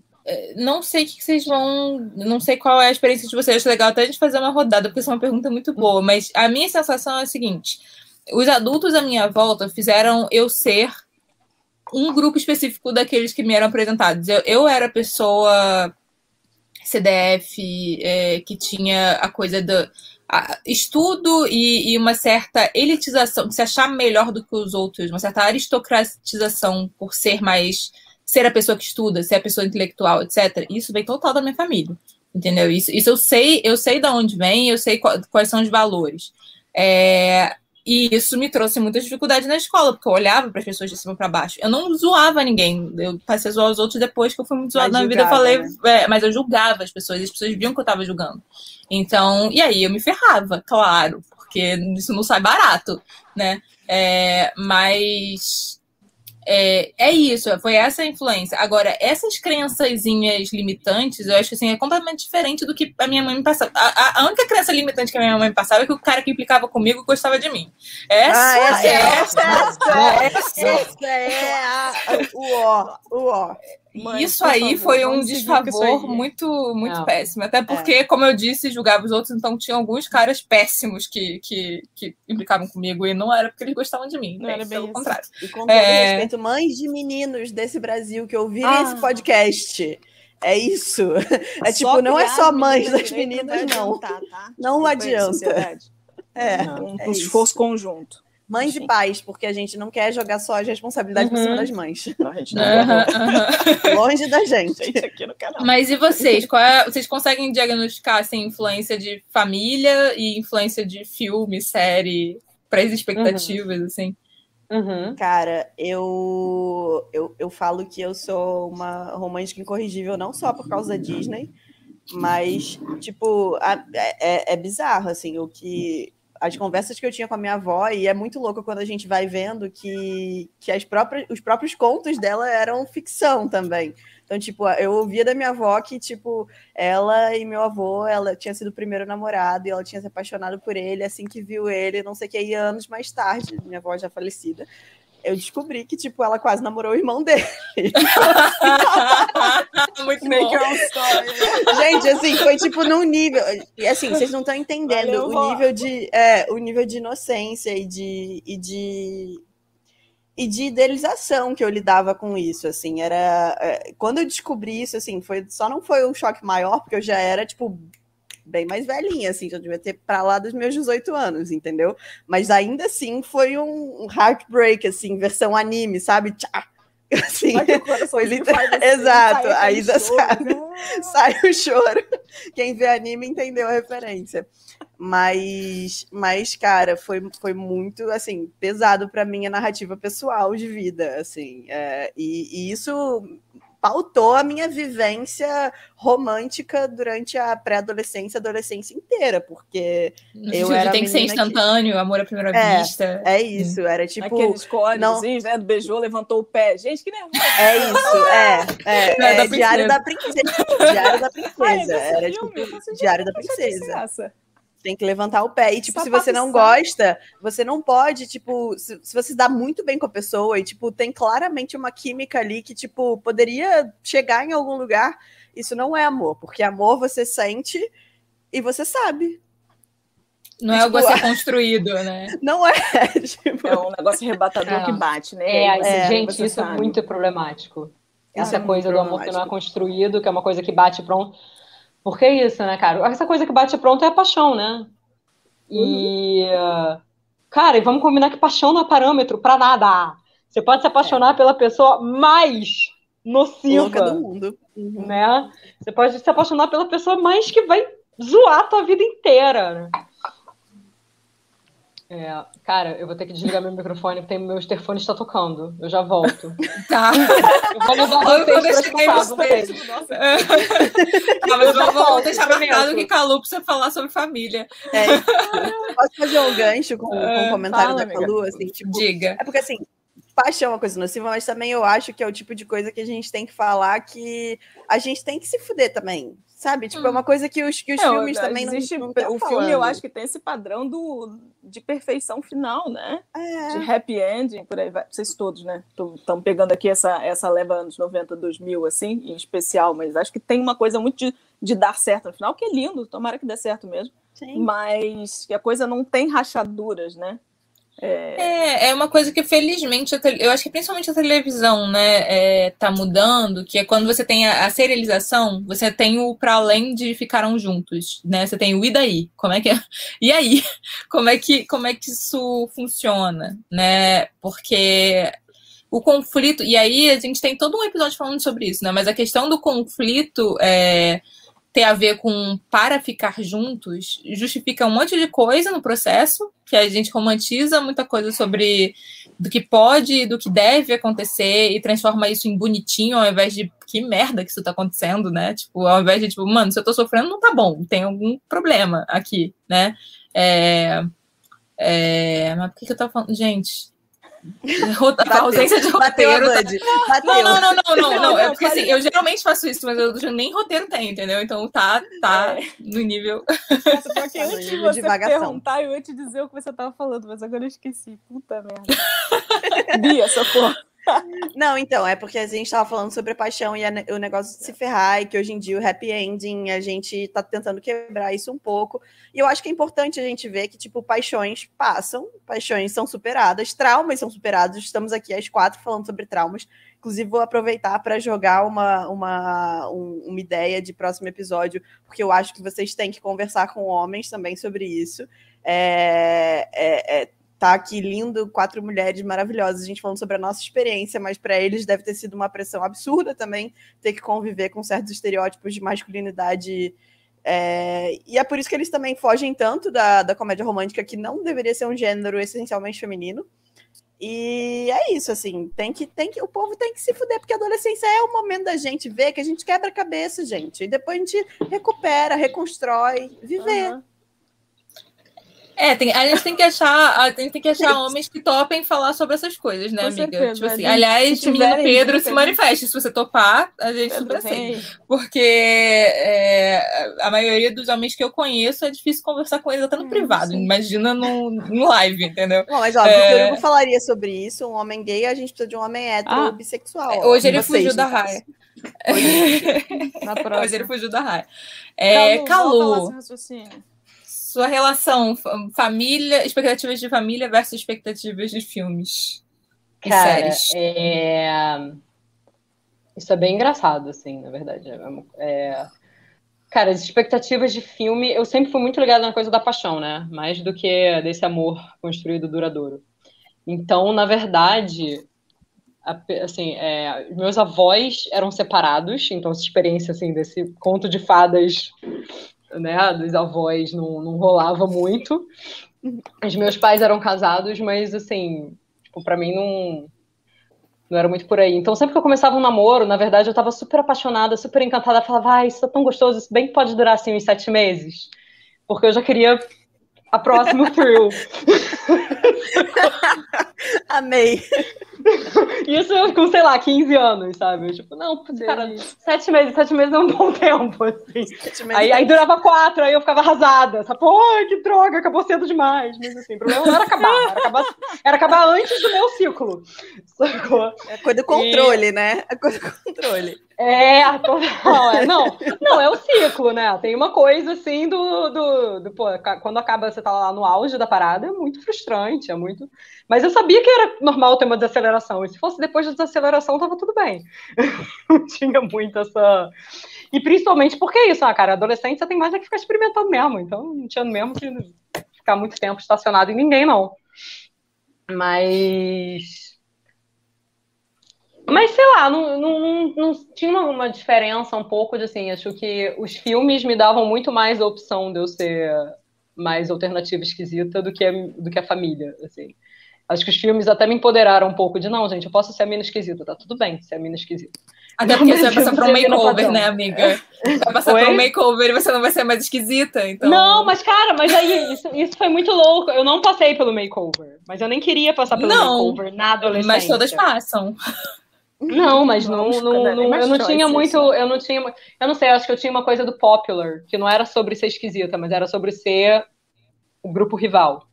não sei o que vocês vão. Não sei qual é a experiência de vocês. Acho legal até a gente fazer uma rodada, porque isso é uma pergunta muito boa. Mas a minha sensação é a seguinte: os adultos à minha volta fizeram eu ser um grupo específico daqueles que me eram apresentados. Eu, eu era pessoa CDF é, que tinha a coisa do a, estudo e, e, uma certa elitização, de se achar melhor do que os outros, uma certa aristocratização por ser mais ser a pessoa que estuda, ser a pessoa intelectual, etc. Isso vem total da minha família, entendeu? Isso, isso eu sei, eu sei de onde vem, eu sei qual, quais são os valores. É, e isso me trouxe muita dificuldade na escola, porque eu olhava para as pessoas de cima para baixo. Eu não zoava ninguém. Eu passei a zoar os outros depois que eu fui muito zoada na vida. Eu falei, né? é, mas eu julgava as pessoas, as pessoas viam que eu estava julgando. Então, e aí eu me ferrava, claro, porque isso não sai barato, né? É, mas é, é isso, foi essa a influência. Agora, essas crençazinhas limitantes, eu acho que assim, é completamente diferente do que a minha mãe me passava. A, a única crença limitante que a minha mãe me passava é que o cara que implicava comigo gostava de mim. Essa, ah, essa, é, essa, essa, essa, é a, o ó, o ó. Mãe, isso aí favor, foi um desfavor muito, muito Não. péssimo. Até porque, é. como eu disse, julgava os outros, então tinha alguns caras péssimos que, que, que implicavam comigo e não era porque eles gostavam de mim, não né? era bem pelo contrário. E com todo é... respeito, mães de meninos desse Brasil que ouvirem ah. esse podcast, É isso. É tipo, não é só mães das meninas, não. Tá? Não adianta. É, um, é esforço conjunto. Mães Sim. e pais, porque a gente não quer jogar só as responsabilidades uhum. por cima uhum. das mães. (laughs) Não, a gente não uhum, (laughs) Longe da gente. gente aqui no canal. Mas e vocês? Qual é, vocês conseguem diagnosticar assim, influência de família e influência de filme, série, para as expectativas, uhum. assim? Uhum. Cara, eu, eu, eu falo que eu sou uma romântica incorrigível não só por causa da Disney, mas, tipo, a, é, é bizarro, assim, o que as conversas que eu tinha com a minha avó, e é muito louco quando a gente vai vendo que, que as próprias, os próprios contos dela eram ficção também. Então, tipo, eu ouvia da minha avó que, tipo, ela e meu avô, ela tinha sido o primeiro namorado e ela tinha se apaixonado por ele assim que viu ele, não sei o que, aí, anos mais tarde, minha avó já falecida eu descobri que, tipo, ela quase namorou o irmão dele. (laughs) Muito bom. Story. Gente, assim, foi tipo num nível. E assim, vocês não estão entendendo Valeu, o nível de. É, o nível de inocência e de. E de e de idealização que eu lidava com isso, assim, era é, quando eu descobri isso, assim, foi só não foi um choque maior porque eu já era tipo bem mais velhinha, assim, já devia ter para lá dos meus 18 anos, entendeu? Mas ainda assim foi um heartbreak, assim, versão anime, sabe? Tchá! (laughs) Assim, foi literal... Exato, aí sai, né? (laughs) sai o choro. Quem vê anime entendeu a referência. Mas, mas cara, foi, foi muito assim pesado para minha narrativa pessoal de vida, assim. É, e, e isso pautou a minha vivência romântica durante a pré-adolescência, adolescência inteira, porque eu era tem que ser instantâneo, que... amor à primeira é, vista. É isso, era tipo aqueles códigos, não... né, beijou, levantou o pé, gente que nervoso. É isso, é, é, (laughs) é, é Diário da Princesa, Diário da Princesa, era tipo Diário da Princesa tem que levantar o pé. E, tipo, Só se você não gosta, você não pode, tipo, se, se, você dá muito bem com a pessoa e, tipo, tem claramente uma química ali que, tipo, poderia chegar em algum lugar, isso não é amor, porque amor você sente e você sabe. Não é algo a ser (laughs) construído, né? Não é. (laughs) Tipo... É um negócio arrebatador é. que bate, né? É, é gente, isso é sabe. é muito problemático. Essa é coisa do amor que não é construído, que é uma coisa que bate pronto. Porque é isso, né, cara? Essa coisa que bate pronto é a paixão, né? E. Uhum. Cara, e vamos combinar que paixão não é parâmetro para nada. Você pode se apaixonar é. pela pessoa mais nociva do mundo. Uhum. Né? Você pode se apaixonar pela pessoa mais que vai zoar a tua vida inteira. Né? É, cara, eu vou ter que desligar meu microfone, porque meu interfone está tocando. Eu já volto. (laughs) Tá. Eu vou levar vocês para essa mesmo. Nossa. Tá, mas eu vou deixar marcado que Calu precisa falar sobre família. É, (laughs) posso fazer um gancho com, com o comentário Fala, da Calu? Assim, tipo, Diga. É porque assim, paixão é uma coisa nociva, mas também eu acho que é o tipo de coisa que a gente tem que falar que a gente tem que se fuder também. Sabe? Tipo, hum. é uma coisa que os, que os filmes também existe, não, não O falando. filme, eu acho que tem esse padrão do, de perfeição final, né? É. De happy ending, por aí vai. Vocês todos, né? Estão pegando aqui essa, essa leva anos 90, 2000, assim, em especial, mas acho que tem uma coisa muito de, de dar certo no final, que é lindo, tomara que dê certo mesmo. Sim. Mas que a coisa não tem rachaduras, né? É... é, é uma coisa que felizmente eu acho que principalmente a televisão, né, é, tá mudando, que é quando você tem a, a serialização, você tem o para além de ficaram juntos, né? Você tem o e daí? Como é que é? (laughs) E aí? (laughs) Como é que como é que isso funciona, né? Porque o conflito, e aí a gente tem todo um episódio falando sobre isso, né? Mas a questão do conflito é ter a ver com para ficar juntos, justifica um monte de coisa no processo, que a gente romantiza muita coisa sobre do que pode, do que deve acontecer e transforma isso em bonitinho ao invés de que merda que isso tá acontecendo, né? Tipo, ao invés de tipo, mano, se eu tô sofrendo não tá bom, tem algum problema aqui, né? É, é, mas por que, que eu tava falando? Gente, (laughs) a ausência de roteiro. Tá... Não, não, não, não, não, (laughs) não. É porque assim, eu geralmente faço isso, mas eu nem roteiro tenho, entendeu? Então tá, tá é. no nível. Nossa, porque tá antes de você perguntar, eu ia te dizer o que você tava falando, mas agora eu esqueci. Puta merda. (laughs) Bia, socorro. Não, então, é porque a gente estava falando sobre a paixão e a, o negócio de se ferrar, e que hoje em dia o happy ending, a gente está tentando quebrar isso um pouco. E eu acho que é importante a gente ver que, tipo, paixões passam, paixões são superadas, traumas são superados. Estamos aqui às quatro falando sobre traumas. Inclusive, vou aproveitar para jogar uma, uma, um, uma ideia de próximo episódio, porque eu acho que vocês têm que conversar com homens também sobre isso. É, é, é, tá aqui lindo, quatro mulheres maravilhosas, a gente falando sobre a nossa experiência, mas para eles deve ter sido uma pressão absurda também ter que conviver com certos estereótipos de masculinidade. É, e é por isso que eles também fogem tanto da, da comédia romântica, que não deveria ser um gênero essencialmente feminino. E é isso, assim, tem que, tem que, o povo tem que se fuder, porque a adolescência é o momento da gente ver que a gente quebra a cabeça, gente. E depois a gente recupera, reconstrói, viver. Uhum. É, tem, a gente tem que achar, a gente tem que achar (laughs) homens que topem falar sobre essas coisas, né, Com amiga? Certeza, tipo assim, aliás, se menino Pedro se manifeste. Se você topar, a gente super aceita. Porque é, a maioria dos homens que eu conheço é difícil conversar com eles até no é, privado. Sim. Imagina no, no live, entendeu? Não, mas ó, é... eu falaria sobre isso. Um homem gay, a gente precisa de um homem hétero ah, bissexual. Hoje ele fugiu (laughs) da raia. Hoje, hoje ele fugiu da raia. É, Calu. Calu sua relação família, expectativas de família versus expectativas de filmes e Cara, séries. É... Isso é bem engraçado, assim, na verdade. É... é cara, as expectativas de filme, eu sempre fui muito ligada na coisa da paixão, né? Mais do que desse amor construído duradouro. Então, na verdade, assim, é, meus avós eram separados, então essa experiência assim desse conto de fadas né, dos avós não, não rolava muito. Os meus pais eram casados, mas assim, tipo, para mim não não era muito por aí. Então, sempre que eu começava um namoro, na verdade, eu estava super apaixonada, super encantada, falava, ah, isso é tão gostoso, isso bem pode durar assim uns sete meses. Porque eu já queria a próxima (laughs) thrill. Amei. Isso com, sei lá, 15 anos, sabe? Tipo, não, cara, sete meses, sete meses é um bom tempo, assim. Aí, aí durava quatro, aí eu ficava arrasada, sabe? Pô, que droga, acabou cedo demais. Mas assim, o problema não era acabar, era acabar, era acabar antes do meu ciclo. Sacou? É coisa do controle, e... né? É coisa do controle. É. (laughs) É, não, não, é o ciclo, né? Tem uma coisa assim do, do, do pô, quando acaba, você tá lá no auge da parada, é muito frustrante, é muito. Mas eu sabia que era normal ter uma desaceleração. E se fosse depois da desaceleração, tava tudo bem. (laughs) Não tinha muito essa. E principalmente porque é isso, ah, cara, adolescente você tem mais é que ficar experimentando mesmo. Então não tinha mesmo que ficar muito tempo estacionado em ninguém, não. Mas mas sei lá, não, não, não tinha uma diferença um pouco de assim. Acho que os filmes me davam muito mais a opção de eu ser mais alternativa esquisita do que a, do que a família, assim. Acho que os filmes até me empoderaram um pouco de não, gente, eu posso ser a mina esquisita, tá tudo bem ser a mina esquisita. Até porque você vai passar por um makeover, né, amiga? Vai passar Oi? por um makeover e você não vai ser mais esquisita, então... Não, mas cara, mas aí, isso, isso foi muito louco. Eu não passei pelo makeover, mas eu nem queria passar pelo não, makeover na adolescência. Mas todas passam. Não, mas não, não, não eu não tinha muito, eu não tinha, eu não sei, acho que eu tinha uma coisa do popular, que não era sobre ser esquisita, mas era sobre ser o grupo rival.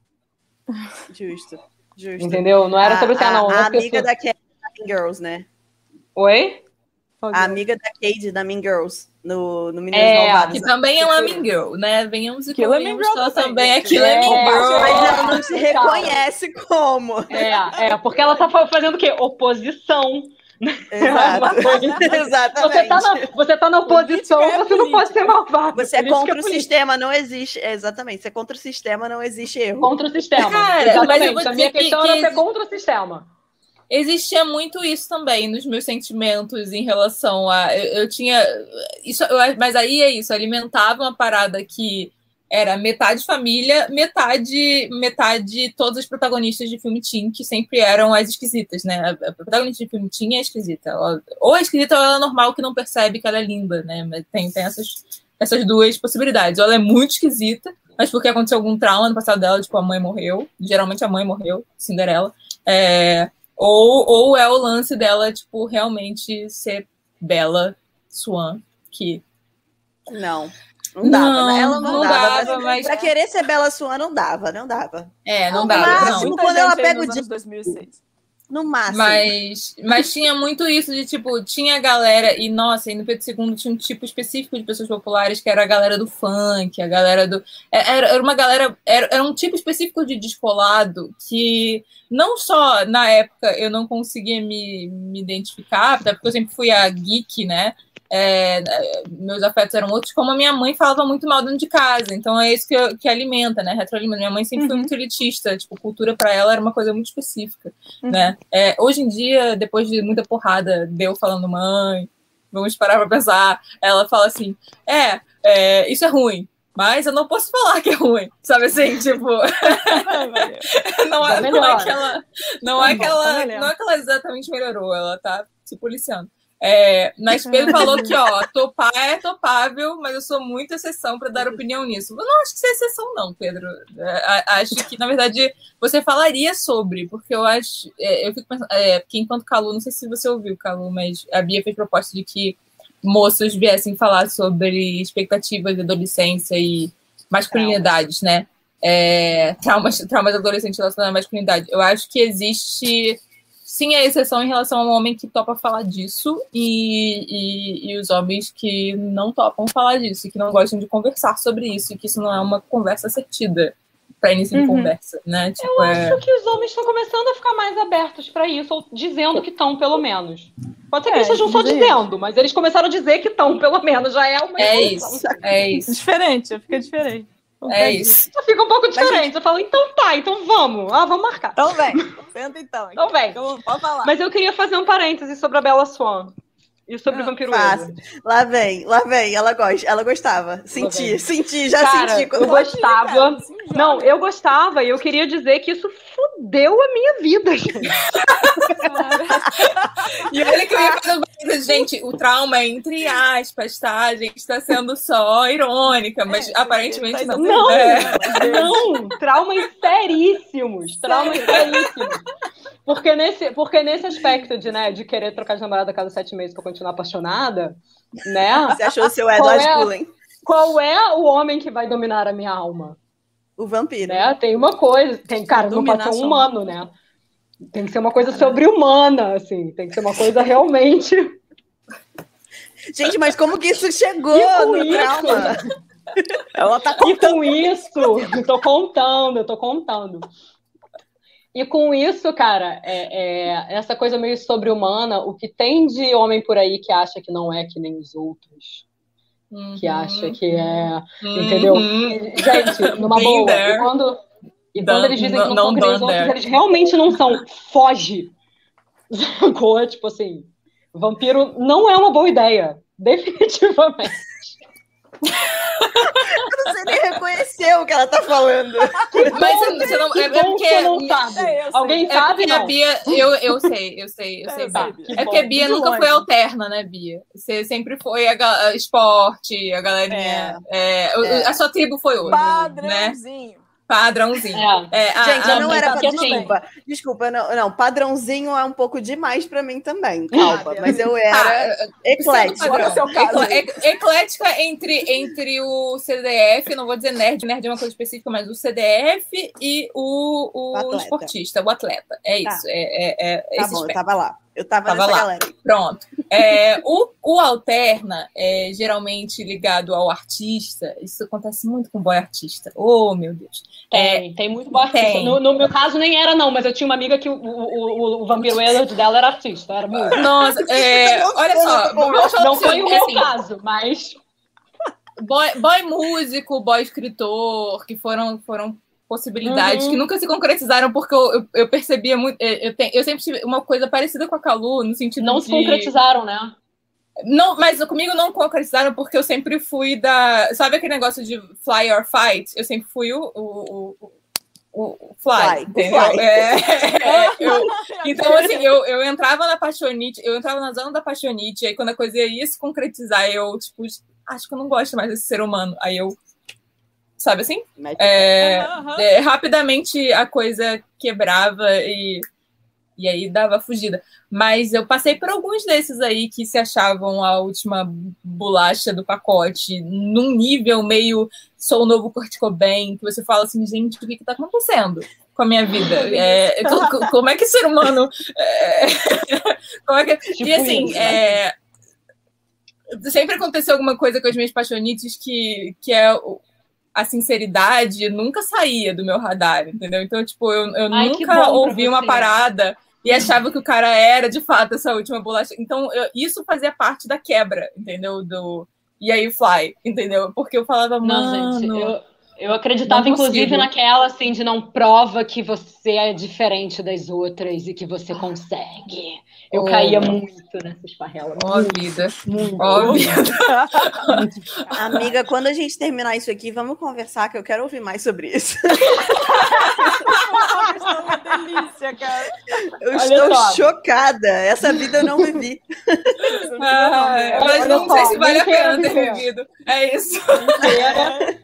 (laughs) Justo, justo. Entendeu? Não era sobre ser, a, não. A amiga da Cade da Mean Girls, né? Oi? A amiga da Cade da Mean Girls no, no Meninas é, Malvadas. Que também é uma Mean Girl, né? Venhamos e convenhamos, ela também aquilo é Mean Girl. Mas ela não se reconhece como. É, é, porque ela tá fazendo o quê? Oposição Exato. (laughs) Exatamente. Você tá, na, você tá na oposição, é você não pode ser malvado. Você é contra é o sistema, não existe. Exatamente. Você é contra o sistema, não existe erro. Contra o sistema. Cara, Exatamente. mas a minha questão que, era ser contra o sistema. Existia muito isso também nos meus sentimentos em relação a. Eu, eu tinha. Isso, eu, mas aí é isso, alimentava uma parada que era metade família, metade metade todos os protagonistas de filme teen, que sempre eram as esquisitas, né? A protagonista de filme teen é esquisita. Ou é esquisita ou ela é normal que não percebe que ela é linda, né? Mas tem, tem essas, essas duas possibilidades. Ou ela é muito esquisita, mas porque aconteceu algum trauma no passado dela, tipo, a mãe morreu. Geralmente a mãe morreu, Cinderela. É, ou, ou é o lance dela, tipo, realmente ser bela, Swan, que... Não. Não dava, não, né? Ela não, não dava. dava mas... Pra querer ser Bela Swan, não dava, não dava. É, não dava. No máximo, quando ela pega o dia. 2006. No máximo. Mas, mas tinha muito isso de tipo, tinha a galera, e nossa, e no Pedro II tinha um tipo específico de pessoas populares que era a galera do funk, a galera do. É, era, era uma galera, era, era um tipo específico de descolado que não só na época eu não conseguia me, me identificar, até porque eu sempre fui a geek, né? É, meus afetos eram outros, como a minha mãe falava muito mal dentro de casa. Então é isso que, eu, que alimenta, né? Retroalimenta. Minha mãe sempre uhum. foi muito elitista, tipo, cultura para ela era uma coisa muito específica, uhum. né? É, hoje em dia, depois de muita porrada, deu falando mãe, vamos parar para pensar, ela fala assim, é, é, isso é ruim, mas eu não posso falar que é ruim, sabe assim, (laughs) tipo. não, é, não é que ela. Não é que ela. Não é que ela exatamente melhorou, ela tá se policiando. É, mas Pedro falou que, ó, topar é topável, mas eu sou muito exceção para dar opinião nisso. Eu não acho que isso é exceção, não, Pedro. É, acho que, na verdade, você falaria sobre, porque eu acho. É, eu fico pensando, é, porque enquanto Calu, não sei se você ouviu, Calu, mas a Bia fez proposta de que moços viessem falar sobre expectativas de adolescência e masculinidades, né? É, traumas, traumas adolescentes relacionados à masculinidade. Eu acho que existe sim a exceção em relação ao homem que topa falar disso e, e, e, os homens que não topam falar disso, que não gostam de conversar sobre isso, e que isso não é uma conversa assertida para início uhum. de conversa, né? Tipo, Eu é... acho que os homens estão começando a ficar mais abertos para isso, ou dizendo que estão, pelo menos. Pode ser que é, eles estejam só dizendo, mas eles começaram a dizer que estão, pelo menos, já é uma É isso, é isso. Diferente, fica diferente. É isso. Fica um pouco diferente. Gente... Eu falo, então tá, então vamos. Ah, vamos marcar. Então vem. (laughs) Senta então. Então vem. Então, pode falar. Mas eu queria fazer um parêntese sobre a Bela Swan. E sobre o Vampiro Fácil. Lá vem, lá vem. Ela gosta, ela gostava. Senti, senti, já Cara, senti. eu (laughs) gostava. Não, eu gostava e eu queria dizer que isso fudeu a minha vida, gente. (laughs) e olha que eu ia fazer Gente, o trauma é entre aspas, tá? A gente está sendo só irônica, mas é, aparentemente não. Não, é. não, traumas seríssimos. Traumas seríssimos. Porque nesse, porque nesse aspecto de, né, de querer trocar de namorada a cada sete meses para continuar apaixonada, né? Você achou o seu Edward qual Cullen? É, qual é o homem que vai dominar a minha alma? O vampiro. Né? Tem uma coisa, tem, cara, não pode ser um humano, né? Tem que ser uma coisa sobre-humana, assim. Tem que ser uma coisa realmente. (laughs) Gente, mas como que isso chegou no isso? trauma? (laughs) Ela tá contando. E com isso, eu tô contando, eu tô contando. E com isso, cara, é, é, essa coisa meio sobre-humana, o que tem de homem por aí que acha que não é que nem os outros. Uhum. Que acha que é. Uhum. Entendeu? Gente, numa boa. E quando, e quando eles dizem que não, são os outros, eles realmente não são. Foge. (laughs) tipo assim. Vampiro não é uma boa ideia. (laughs) Definitivamente. Eu não sei nem reconhecer o que ela tá falando. (laughs) Mas você não. É porque. Não sabe. É, Alguém é sabe? A Bia, eu, eu sei, eu sei, eu sei. Tá. É porque a Bia nunca longe. foi alterna, né, Bia? Você sempre foi a, a esporte, a galerinha. É. É, a sua tribo foi outra. Padrãozinho. Né? Padrãozinho. É. É, Gente, a, eu não era. Desculpa, desculpa, não, não. Padrãozinho é um pouco demais pra mim também. Calma, mas eu era ah, eclética. eclética entre, entre o CDF, não vou dizer nerd, nerd é uma coisa específica, mas o CDF e o, o, o esportista, o atleta. É tá. isso. Tá. É, é, é tá bom, eu tava lá. Eu tava, tava lá. Galera. Pronto. É, o, o alterna é geralmente ligado ao artista. Isso acontece muito com boy artista. Oh, meu Deus. Tem, é, tem muito boy artista. No, no, meu caso nem era, não, mas eu tinha uma amiga que o, o, o, Vampiro Edward dela era artista. Era muito. Nossa, é, (laughs) olha só. Não foi o meu assim, caso, mas. Boy, boy músico, boy escritor, que foram, foram possibilidades uhum. que nunca se concretizaram, porque eu, eu, eu percebia muito. Eu, tenho, eu sempre tive uma coisa parecida com a Calu, no sentido Não de... se concretizaram, né? Não, mas comigo não concretizaram porque eu sempre fui da. Sabe aquele negócio de fly or fight? Eu sempre fui o, o, o o fly, fly entendeu? Fly. É, é, (laughs) eu, então, assim, eu, eu entrava na paixonite, eu entrava na zona da paixonite, aí quando a coisa ia se concretizar, eu, tipo, acho que eu não gosto mais desse ser humano. Aí eu sabe assim? É, uhum. é, rapidamente a coisa quebrava e, e aí dava fugida. Mas eu passei por alguns desses aí que se achavam a última bolacha do pacote, num nível meio sou o novo Kurt Cobain, que você fala assim, gente, o que que tá acontecendo? com a minha vida. É, como é que ser humano. É, (laughs) como é que, tipo e assim, isso, né? é, sempre aconteceu alguma coisa com as minhas paixonites que, que é a sinceridade nunca saía do meu radar, entendeu? Então, tipo, eu, eu Ai, nunca ouvi uma parada e achava que o cara era de fato essa última bolacha. Então, eu, isso fazia parte da quebra, entendeu? Do e aí fly, entendeu? Porque eu falava, mano. Não, gente, eu, eu acreditava, inclusive, naquela assim de não prova que você é diferente das outras e que você consegue. Eu oh. caía muito nessa esparrela. Ó, oh, vida. Muito. Ó, oh, vida. Amiga, quando a gente terminar isso aqui, vamos conversar, que eu quero ouvir mais sobre isso. uma delícia, cara. Eu Olha estou só. chocada. Essa vida eu não (laughs) vivi. Ah, mas não sei se vale a pena ter vivido. É isso.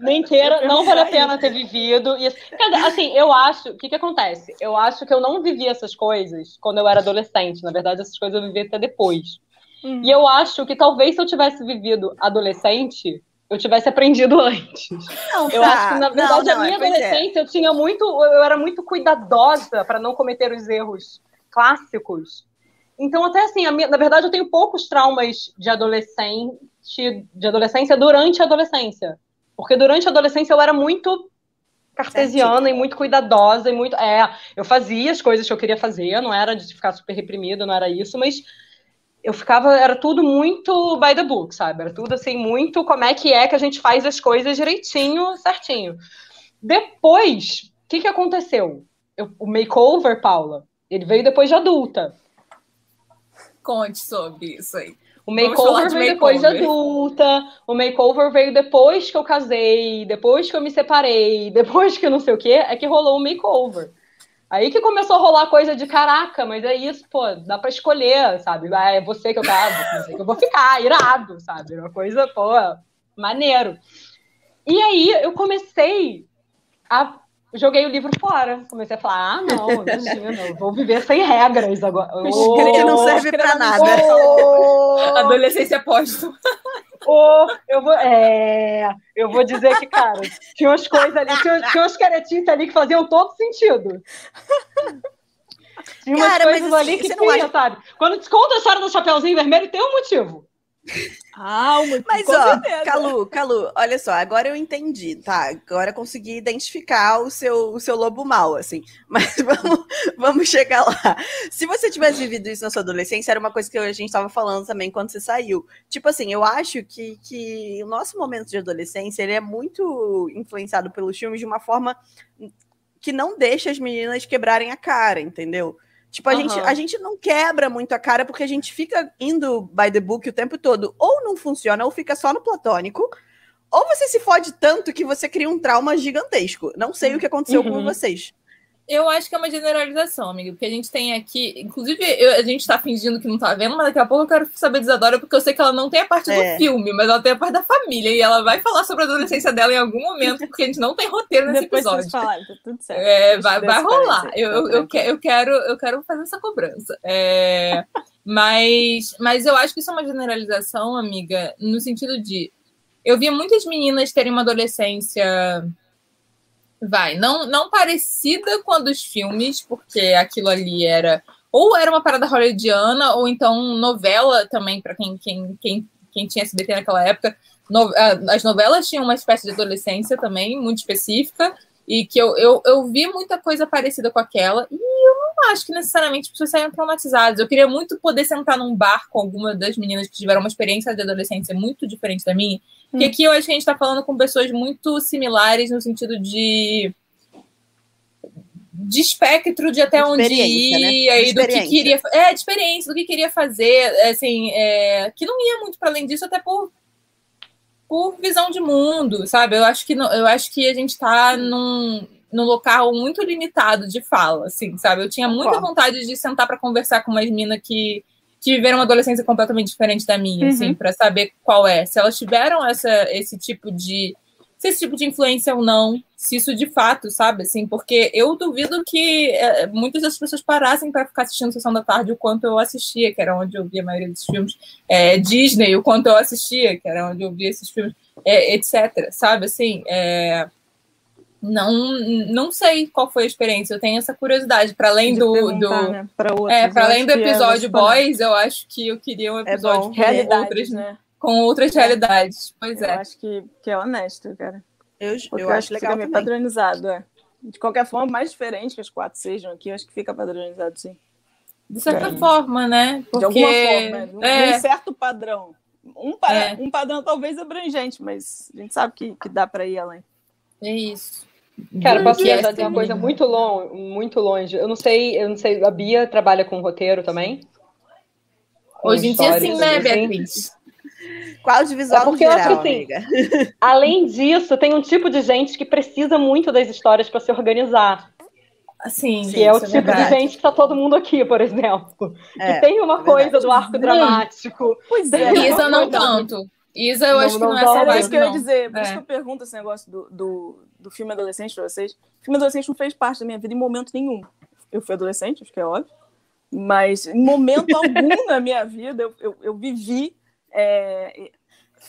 Nem queira, não vale a pena ter vivido. E, assim, eu acho. O que, que acontece? Eu acho que eu não vivi essas coisas quando eu era adolescente. Na verdade, essas coisas eu vivi até depois. Hum. E eu acho que talvez se eu tivesse vivido adolescente, eu tivesse aprendido (laughs) antes. Não, eu tá. acho que, na verdade, não, não, a minha é, adolescência, é. eu tinha muito. Eu era muito cuidadosa para não cometer os erros clássicos. Então, até assim, minha, na verdade, eu tenho poucos traumas de adolescente, de adolescência durante a adolescência. Porque durante a adolescência eu era muito cartesiana e muito cuidadosa e muito. É, eu fazia as coisas que eu queria fazer, não era de ficar super reprimido, não era isso, mas eu ficava, era tudo muito by the book, sabe? Era tudo assim, muito como é que é que a gente faz as coisas direitinho, certinho. Depois, o que, que aconteceu? Eu, o makeover, Paula, ele veio depois de adulta. Conte sobre isso aí. O makeover veio depois de adulta, o makeover veio depois que eu casei, depois que eu me separei, (laughs) depois que não sei o quê, é que rolou o makeover. Aí que começou a rolar coisa de caraca, mas é isso, pô, dá pra escolher, sabe? Ah, é você que eu quero, que eu vou ficar, irado, sabe? Uma coisa, pô, maneiro. E aí eu comecei a joguei o livro fora. Comecei a falar: ah, não, imagina, eu vou viver sem regras agora. Oh, não serve para nada. Oh, (laughs) Adolescência póstuma. Oh, eu, vou, é, eu vou dizer que, cara, tinha umas coisas ali, tinha, tinha umas caretinhas ali que faziam todo sentido. Tinha umas cara, coisas assim, ali que tinha, acha... sabe? Quando te conta a história do Chapeuzinho Vermelho, tem um motivo. Ah, Mas, ó, certeza. Calu, Calu, olha só, agora eu entendi, tá? Agora eu consegui identificar o seu, o seu lobo mal, assim. Mas (laughs) vamos, vamos chegar lá. Se você tivesse vivido isso na sua adolescência, era uma coisa que a gente estava falando também quando você saiu. Tipo assim, eu acho que, que o nosso momento de adolescência, ele é muito influenciado pelos filmes de uma forma que não deixa as meninas quebrarem a cara, entendeu? Tipo, a, uhum. gente, a gente não quebra muito a cara porque a gente fica indo by the book o tempo todo. Ou não funciona, ou fica só no platônico. Ou você se fode tanto que você cria um trauma gigantesco. Não sei o que aconteceu uhum. com vocês. Eu acho que é uma generalização, amigo, porque a gente tem aqui. Inclusive, eu, a gente tá fingindo que não tá vendo, mas daqui a pouco eu quero saber de Isadora, porque eu sei que ela não tem a parte é. do filme, mas ela tem a parte da família. E ela vai falar sobre a adolescência dela em algum momento, porque a gente não tem roteiro nesse Depois episódio. Falar, tá tudo certo. É, vai, vai rolar. Eu, eu, eu, que, eu, quero, eu quero fazer essa cobrança. É, mas, mas eu acho que isso é uma generalização, amiga, no sentido de. Eu vi muitas meninas terem uma adolescência Vai, não, não parecida com a dos filmes, porque aquilo ali era ou era uma parada hollywoodiana, ou então novela também, para quem, quem, quem, quem tinha SBT naquela época. No, as novelas tinham uma espécie de adolescência também, muito específica, e que eu, eu, eu vi muita coisa parecida com aquela, e eu não acho que necessariamente as pessoas saiam traumatizadas. Eu queria muito poder sentar num bar com alguma das meninas que tiveram uma experiência de adolescência muito diferente da minha, porque aqui eu acho que a gente está falando com pessoas muito similares no sentido de de espectro de até onde ir né? e do que queria é de experiência do que queria fazer assim é, que não ia muito para além disso até por por visão de mundo sabe? Eu acho que não, eu acho que a gente está num, num local muito limitado de fala assim sabe? Eu tinha muita vontade de sentar para conversar com umas minas que que viveram uma adolescência completamente diferente da minha, uhum. assim, para saber qual é. Se elas tiveram essa, esse tipo de. Se esse tipo de influência ou não, se isso de fato, sabe, assim, porque eu duvido que é, muitas das pessoas parassem para ficar assistindo Sessão da Tarde o quanto eu assistia, que era onde eu via a maioria dos filmes, é, Disney, o quanto eu assistia, que era onde eu via esses filmes, é, etc., sabe, assim, é, Não, não sei qual foi a experiência. Eu tenho essa curiosidade. Para além do, do né? outros, é, para além do episódio Boys, eu acho que eu queria um é episódio é com outras, né? com outras realidades. Pois eu é. acho que, que é honesto, cara. Eu, eu, eu acho, legal que padronizado, é. De qualquer forma, mais diferente que as quatro sejam aqui, eu acho que fica padronizado, sim. De certa é. forma, né? Porque... De alguma forma, é. um certo padrão. Um, pa é. um padrão talvez abrangente, mas a gente sabe que, que dá para ir além. É isso. Cara, posso pensar de uma coisa muito longe, muito longe. Eu não sei, eu não sei, a Bia trabalha com roteiro também? Hoje em dia sim, né, assim? Beatriz? Qual audiovisual é porque geral, eu acho que, assim, (laughs) Além disso, tem um tipo de gente que precisa muito das histórias para se organizar. Assim, que é o é tipo verdade. de gente que tá todo mundo aqui, por exemplo. É, que tem uma é coisa do arco dramático. Pois é. Isa não tanto. Isa, eu não, acho que não, não é essa vibe, isso que eu ia dizer. Por é. isso que eu pergunto esse negócio do, do, do filme adolescente pra vocês. O filme adolescente não fez parte da minha vida em momento nenhum. Eu fui adolescente, acho que é óbvio. Mas em momento algum na minha vida eu, eu, eu vivi é,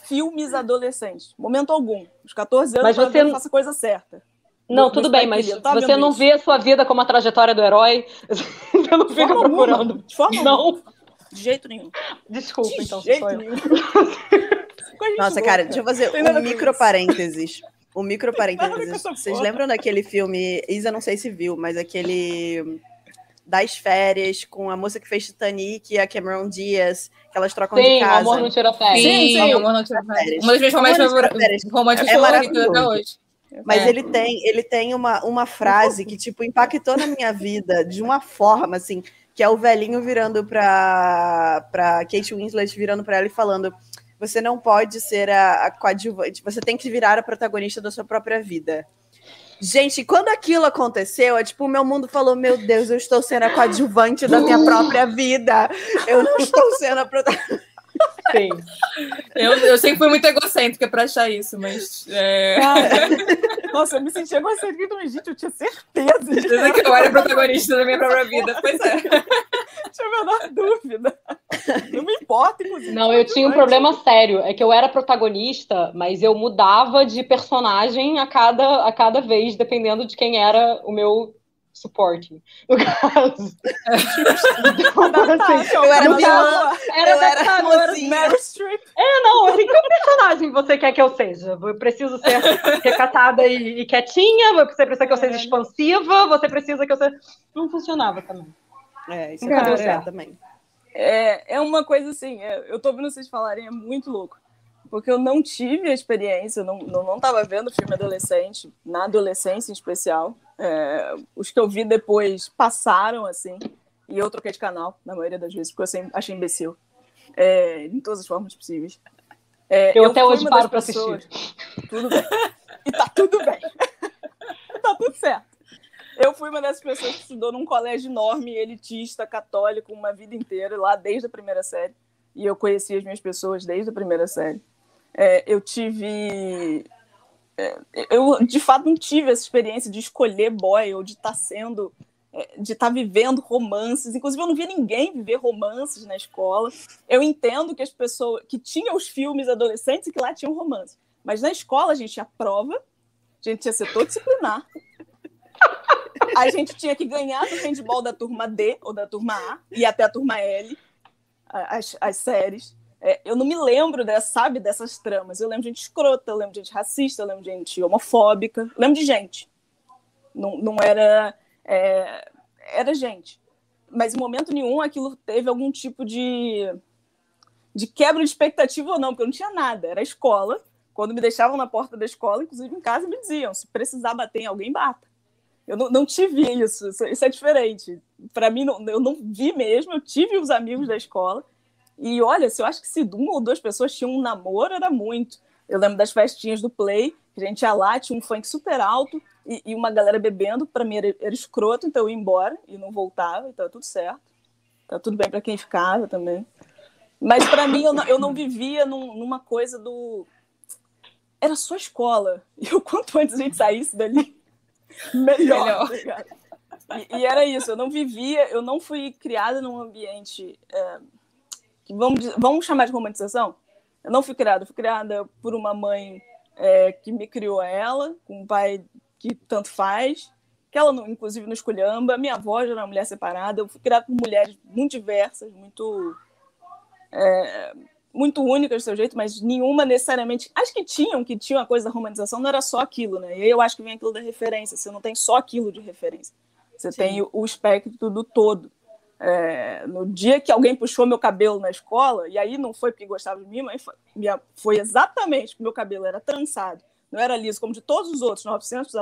filmes adolescentes. Momento algum. Os 14 anos, mas você não faça a coisa certa. Não, tudo bem, mas tá, você não vê a sua vida como a trajetória do herói. (laughs) Você não fica procurando. De forma não. De jeito nenhum. Desculpa, de então. Jeito nenhum. (laughs) Nossa, cara, deixa eu fazer um micro parênteses. Um micro parênteses. Vocês lembram daquele filme? Isa, não sei se viu, mas aquele das férias com a moça que fez Titanic e a Cameron Diaz, que elas trocam sim, de casa. Sim, Amor não tira férias. Sim, sim, sim Amor não tira férias. Uma das minhas românticas é maravilhoso. até hoje. Mas é. ele tem, ele tem uma, uma frase que, tipo, impactou na minha vida de uma forma, assim, que é o velhinho virando para para Kate Winslet, virando para ela e falando: você não pode ser a, a coadjuvante, você tem que virar a protagonista da sua própria vida. Gente, quando aquilo aconteceu, é tipo, o meu mundo falou: Meu Deus, eu estou sendo a coadjuvante da minha própria vida. Eu não estou sendo a protagonista. Sim. Eu, eu sempre fui muito egocêntrica para achar isso, mas. É... Cara, nossa, eu me senti egocêntrica também, gente, eu tinha certeza. Certeza que eu era protagonista da minha própria vida, pois é. Tinha a menor dúvida. Não me importa, inclusive. Não, eu tinha um problema sério. É que eu era protagonista, mas eu mudava de personagem a cada, a cada vez, dependendo de quem era o meu suporte, no caso. assim, eu era vilã, era eu era Meryl Streep. É, não, assim, que personagem você quer que eu seja? Eu preciso ser (laughs) recatada e, e quietinha, você precisa que eu seja expansiva, você precisa que eu seja... Não funcionava também. É, isso Cara, é. também. É, é uma coisa assim, é, eu tô ouvindo vocês falarem, é muito louco porque eu não tive a experiência, não estava não, não vendo filme adolescente, na adolescência em especial. É, os que eu vi depois passaram, assim, e eu troquei de canal, na maioria das vezes, porque eu sempre achei imbecil, é, em todas as formas possíveis. É, eu, eu, até hoje paro para assistir. Tudo bem. E tá tudo bem. (laughs) tá tudo certo. Eu fui uma dessas pessoas que estudou num colégio enorme, elitista, católico, uma vida inteira, lá desde a primeira série. E eu conheci as minhas pessoas desde a primeira série. É, eu tive. Eu, de fato, não tive essa experiência de escolher boy ou de estar tá sendo. É, de estar tá vivendo romances. Inclusive, eu não via ninguém viver romances na escola. Eu entendo que as pessoas. que tinham os filmes adolescentes e que lá tinham romance. Mas na escola a gente tinha prova, a gente tinha setor disciplinar. A gente tinha que ganhar do handball da turma D ou da turma A e até a turma L, as, as séries. É, eu não me lembro, dessa, sabe, dessas tramas. Eu lembro de gente escrota, eu lembro de gente racista, eu lembro de gente homofóbica, eu lembro de gente. Não, não era. É, era gente. Mas em momento nenhum aquilo teve algum tipo de, de quebra de expectativa ou não, porque eu não tinha nada. Era escola. Quando me deixavam na porta da escola, inclusive em casa, me diziam: se precisar bater em alguém, bata. Eu não, não tive isso, isso é diferente. Para mim, não, eu não vi mesmo. Eu tive os amigos da escola e olha, se eu acho que se uma ou duas pessoas tinham um namoro, era muito. Eu lembro das festinhas do Play, que a gente ia lá, tinha um funk super alto e, e uma galera bebendo. Para mim era, era, escroto, então eu ia embora e não voltava, então tudo certo. Tá tudo bem para quem ficava também. Mas para mim, eu não, eu não vivia num, numa coisa do. Era só escola. E o quanto antes a gente saísse dali, (laughs) melhor. melhor. Tá e, e, era isso, eu não vivia, eu não fui criada num ambiente. É, vamos, vamos chamar de romantização? Eu não fui criada, fui criada por uma mãe é, que me criou ela, com um pai que tanto faz, que ela, não, inclusive, não esculhamba. Minha avó já era uma mulher separada. Eu fui criada por mulheres muito diversas, muito. É, muito únicas do seu jeito, mas nenhuma necessariamente. Acho que tinham, que tinham a coisa da romanização, não era só aquilo, né? E aí eu acho que vem aquilo da referência. Você não tem só aquilo de referência. Você Sim. tem o espectro do todo. É, no dia que alguém puxou meu cabelo na escola, e aí não foi porque gostava de mim, mas foi, minha, foi exatamente porque meu cabelo era trançado, não era liso, como de todos os outros 900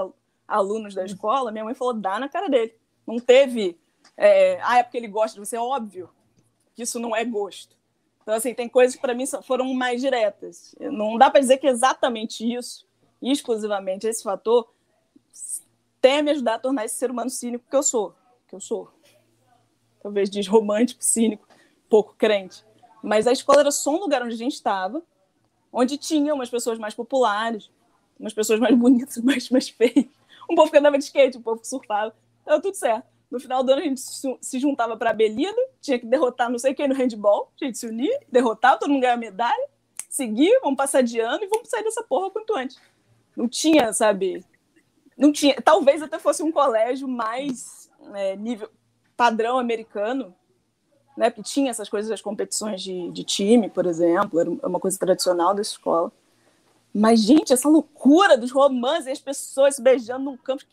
alunos da escola, minha mãe falou, dá na cara dele. Não teve, é, ah, é porque ele gosta de você, é óbvio que isso não é gosto. Então, assim, tem coisas que para mim foram mais diretas. Não dá para dizer que exatamente isso, exclusivamente esse fator, tenha me ajudado a tornar esse ser humano cínico que eu sou, que eu sou talvez diz romântico, cínico, pouco crente. Mas a escola era só um lugar onde a gente estava, onde tinha umas pessoas mais populares, umas pessoas mais (laughs) bonitas, mais, mais feias, um povo que andava de skate, um povo que surfava, estava tudo certo. No final do ano a gente se juntava para a Belida, tinha que derrotar não sei quem no handball, a gente se unia, derrotava, todo mundo ganhava medalha, seguia, vamos passar de ano e vamos sair dessa porra quanto antes. Não tinha, sabe? Não tinha. Talvez até fosse um colégio mais é, nível padrão americano, né? Porque tinha essas coisas das competições de, de time, por exemplo, era uma coisa tradicional da escola. Mas, gente, essa loucura dos romances e as pessoas se beijando num campo.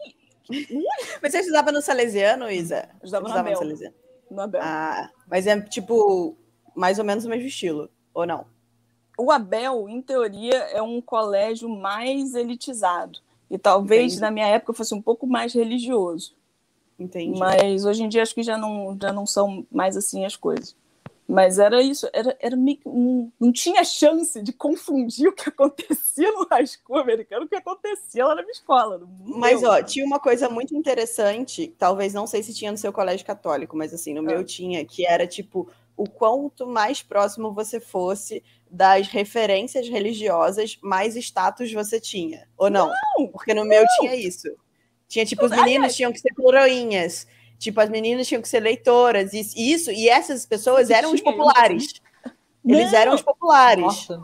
Que... (laughs) Mas você estudava no Salesiano, Isa? Eu estudava, no, Abel. no Salesiano. No Abel. Ah, mas é tipo mais ou menos o mesmo estilo, ou não? O Abel, em teoria, é um colégio mais elitizado. E talvez Entendi. na minha época fosse um pouco mais religioso. Entendi. Mas hoje em dia acho que já não, já não são mais assim as coisas. Mas era isso, era, era meio um, não tinha chance de confundir (laughs) o que acontecia no high school americano com o que acontecia lá na minha escola. Mas, meu. ó, tinha uma coisa muito interessante, talvez não sei se tinha no seu colégio católico, mas assim, no meu ah. tinha, que era tipo, o quanto mais próximo você fosse das referências religiosas, mais status você tinha. Ou não? não Porque no não. meu tinha isso. Tinha, tipo, os meninos tinham que ser coroinhas. Tipo, as meninas tinham que ser leitoras. E isso, e essas pessoas eram os populares. Eles eram os populares. Nossa.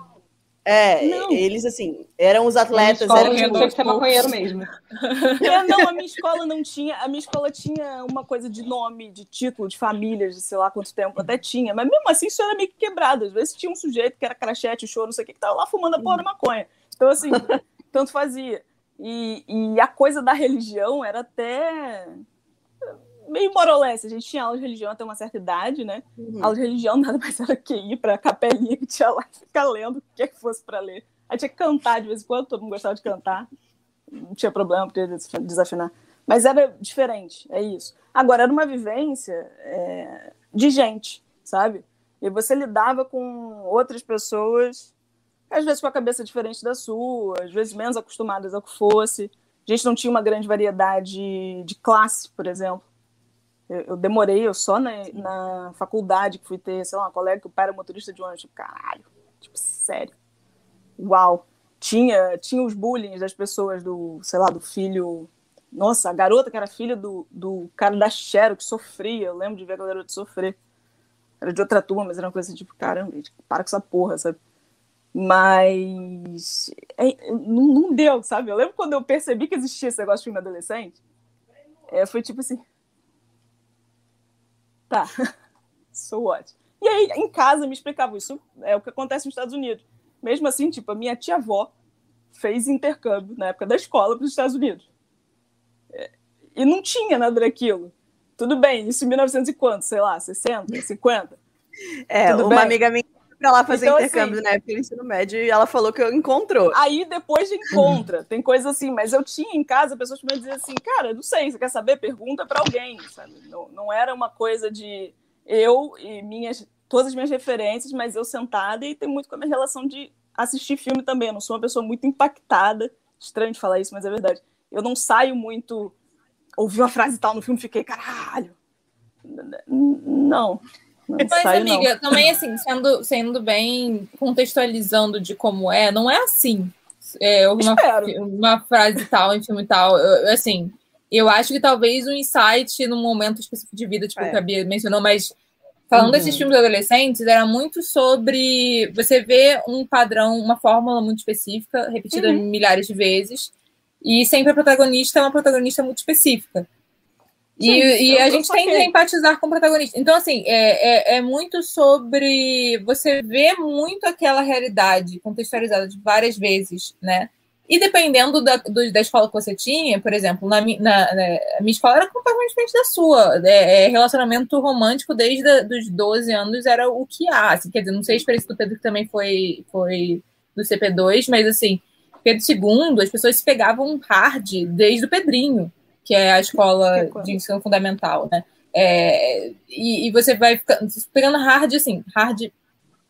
É, não. eles assim, eram os atletas. Escola eram, tipo, tinha que ser maconheiro mesmo. É, não, a minha escola não tinha. A minha escola tinha uma coisa de nome, de título, de famílias, de sei lá quanto tempo, até tinha. Mas mesmo assim, isso era meio que quebrado. Às vezes tinha um sujeito que era crachete, show, não sei o que, que tava lá fumando a porra da maconha. Então, assim, (laughs) tanto fazia. E, e a coisa da religião era até meio morolesse. A gente tinha aula de religião até uma certa idade, né? Uhum. Aula de religião nada mais era que ir para a capelinha que tinha lá e ficar lendo o que é que fosse para ler. Aí tinha que cantar de vez em quando, todo mundo gostava de cantar. Não tinha problema, podia desafinar. Mas era diferente, é isso. Agora, era uma vivência é, de gente, sabe? E você lidava com outras pessoas às vezes com a cabeça diferente da sua, às vezes menos acostumadas ao que fosse. A gente não tinha uma grande variedade de classe, por exemplo. Eu, eu demorei, eu só na, na, faculdade que fui ter, sei lá, uma colega que o pai era motorista de ônibus. Tipo, caralho, tipo, sério. Uau. Tinha, tinha os bullying das pessoas do, sei lá, do filho. Nossa, a garota que era filha do, do cara da Xero, que sofria. Eu lembro de ver a garota sofrer. Era de outra turma, mas era uma coisa assim, tipo, caramba, para com essa porra, sabe? Mas é, não, não, deu, sabe? Eu lembro quando eu percebi que existia esse negócio de filme adolescente. É, foi tipo assim. Tá, (laughs) so what? E aí, em casa, me explicavam isso. É o que acontece nos Estados Unidos. Mesmo assim, tipo, a minha tia-avó fez intercâmbio na época da escola para os Estados Unidos. É, e não tinha nada daquilo. Tudo bem, isso em 1900 e quanto? Sei lá, 60, 50? É, Tudo uma bem? amiga minha para lá fazer então, intercâmbio assim, na época do ensino médio e ela falou que eu encontrou. Aí depois encontra, (laughs) tem coisa assim, mas eu tinha em casa pessoas que me diziam assim, cara, não sei, você quer saber? Pergunta para alguém, sabe? Não, não era uma coisa de eu e minhas todas as minhas referências, mas eu sentada e tem muito com a minha relação de assistir filme também. Eu não sou uma pessoa muito impactada, estranho de falar isso, mas é verdade. Eu não saio muito ouvi uma frase tal no filme, fiquei, caralho. Não, mas, amiga, não. também assim, sendo, sendo bem contextualizando de como é, não é assim. É, uma, uma frase tal, em filme tal. Eu, assim, eu acho que talvez um insight num momento específico de vida, tipo, é. que a Bia mencionou, mas falando uhum. desses filmes adolescentes, era muito sobre você ver um padrão, uma fórmula muito específica, repetida uhum. milhares de vezes, E sempre a protagonista é uma protagonista muito específica. Sim, e, e a gente tende a empatizar com o protagonista. Então, assim, é, é, é, muito sobre você ver muito aquela realidade contextualizada de várias vezes, né? E dependendo da, do, da escola que você tinha, por exemplo, na, na, na a minha escola era completamente diferente da sua. É, é, relacionamento romântico desde a, dos 12 anos era o que há. Assim, quer dizer, não sei a experiência do Pedro que também foi, foi do CP2, mas assim, Pedro II, as pessoas se pegavam hard desde o Pedrinho que é a escola de ensino fundamental, né? É, e, e, você vai pegando hard, assim, hard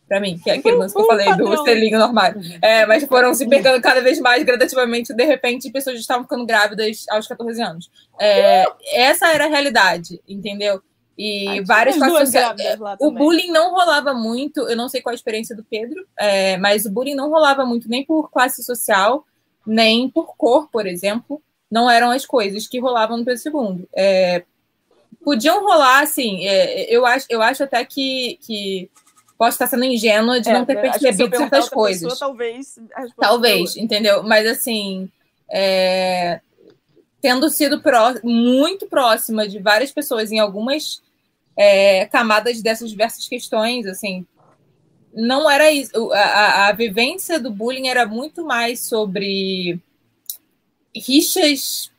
para mim, que é aquilo que eu falei do estelinho normal. É, mas foram se pegando cada vez mais gradativamente, de repente, pessoas estavam ficando grávidas aos 14 anos. É, essa era a realidade, entendeu? E Ai, várias classes. O bullying não rolava muito, eu não sei qual a experiência do Pedro, é, mas o bullying não rolava muito nem por classe social, nem por cor, por exemplo não eram as coisas que rolavam no Pedro II. É, podiam rolar, assim, é, eu, acho, eu acho até que, que posso estar sendo ingênua de é, não ter percebido certas coisas. Pessoa, talvez. Talvez, entendeu? Mas assim, é, tendo sido pró muito próxima de várias pessoas em algumas é, camadas dessas diversas questões, assim, não era isso. A, a, a vivência do bullying era muito mais sobre rixas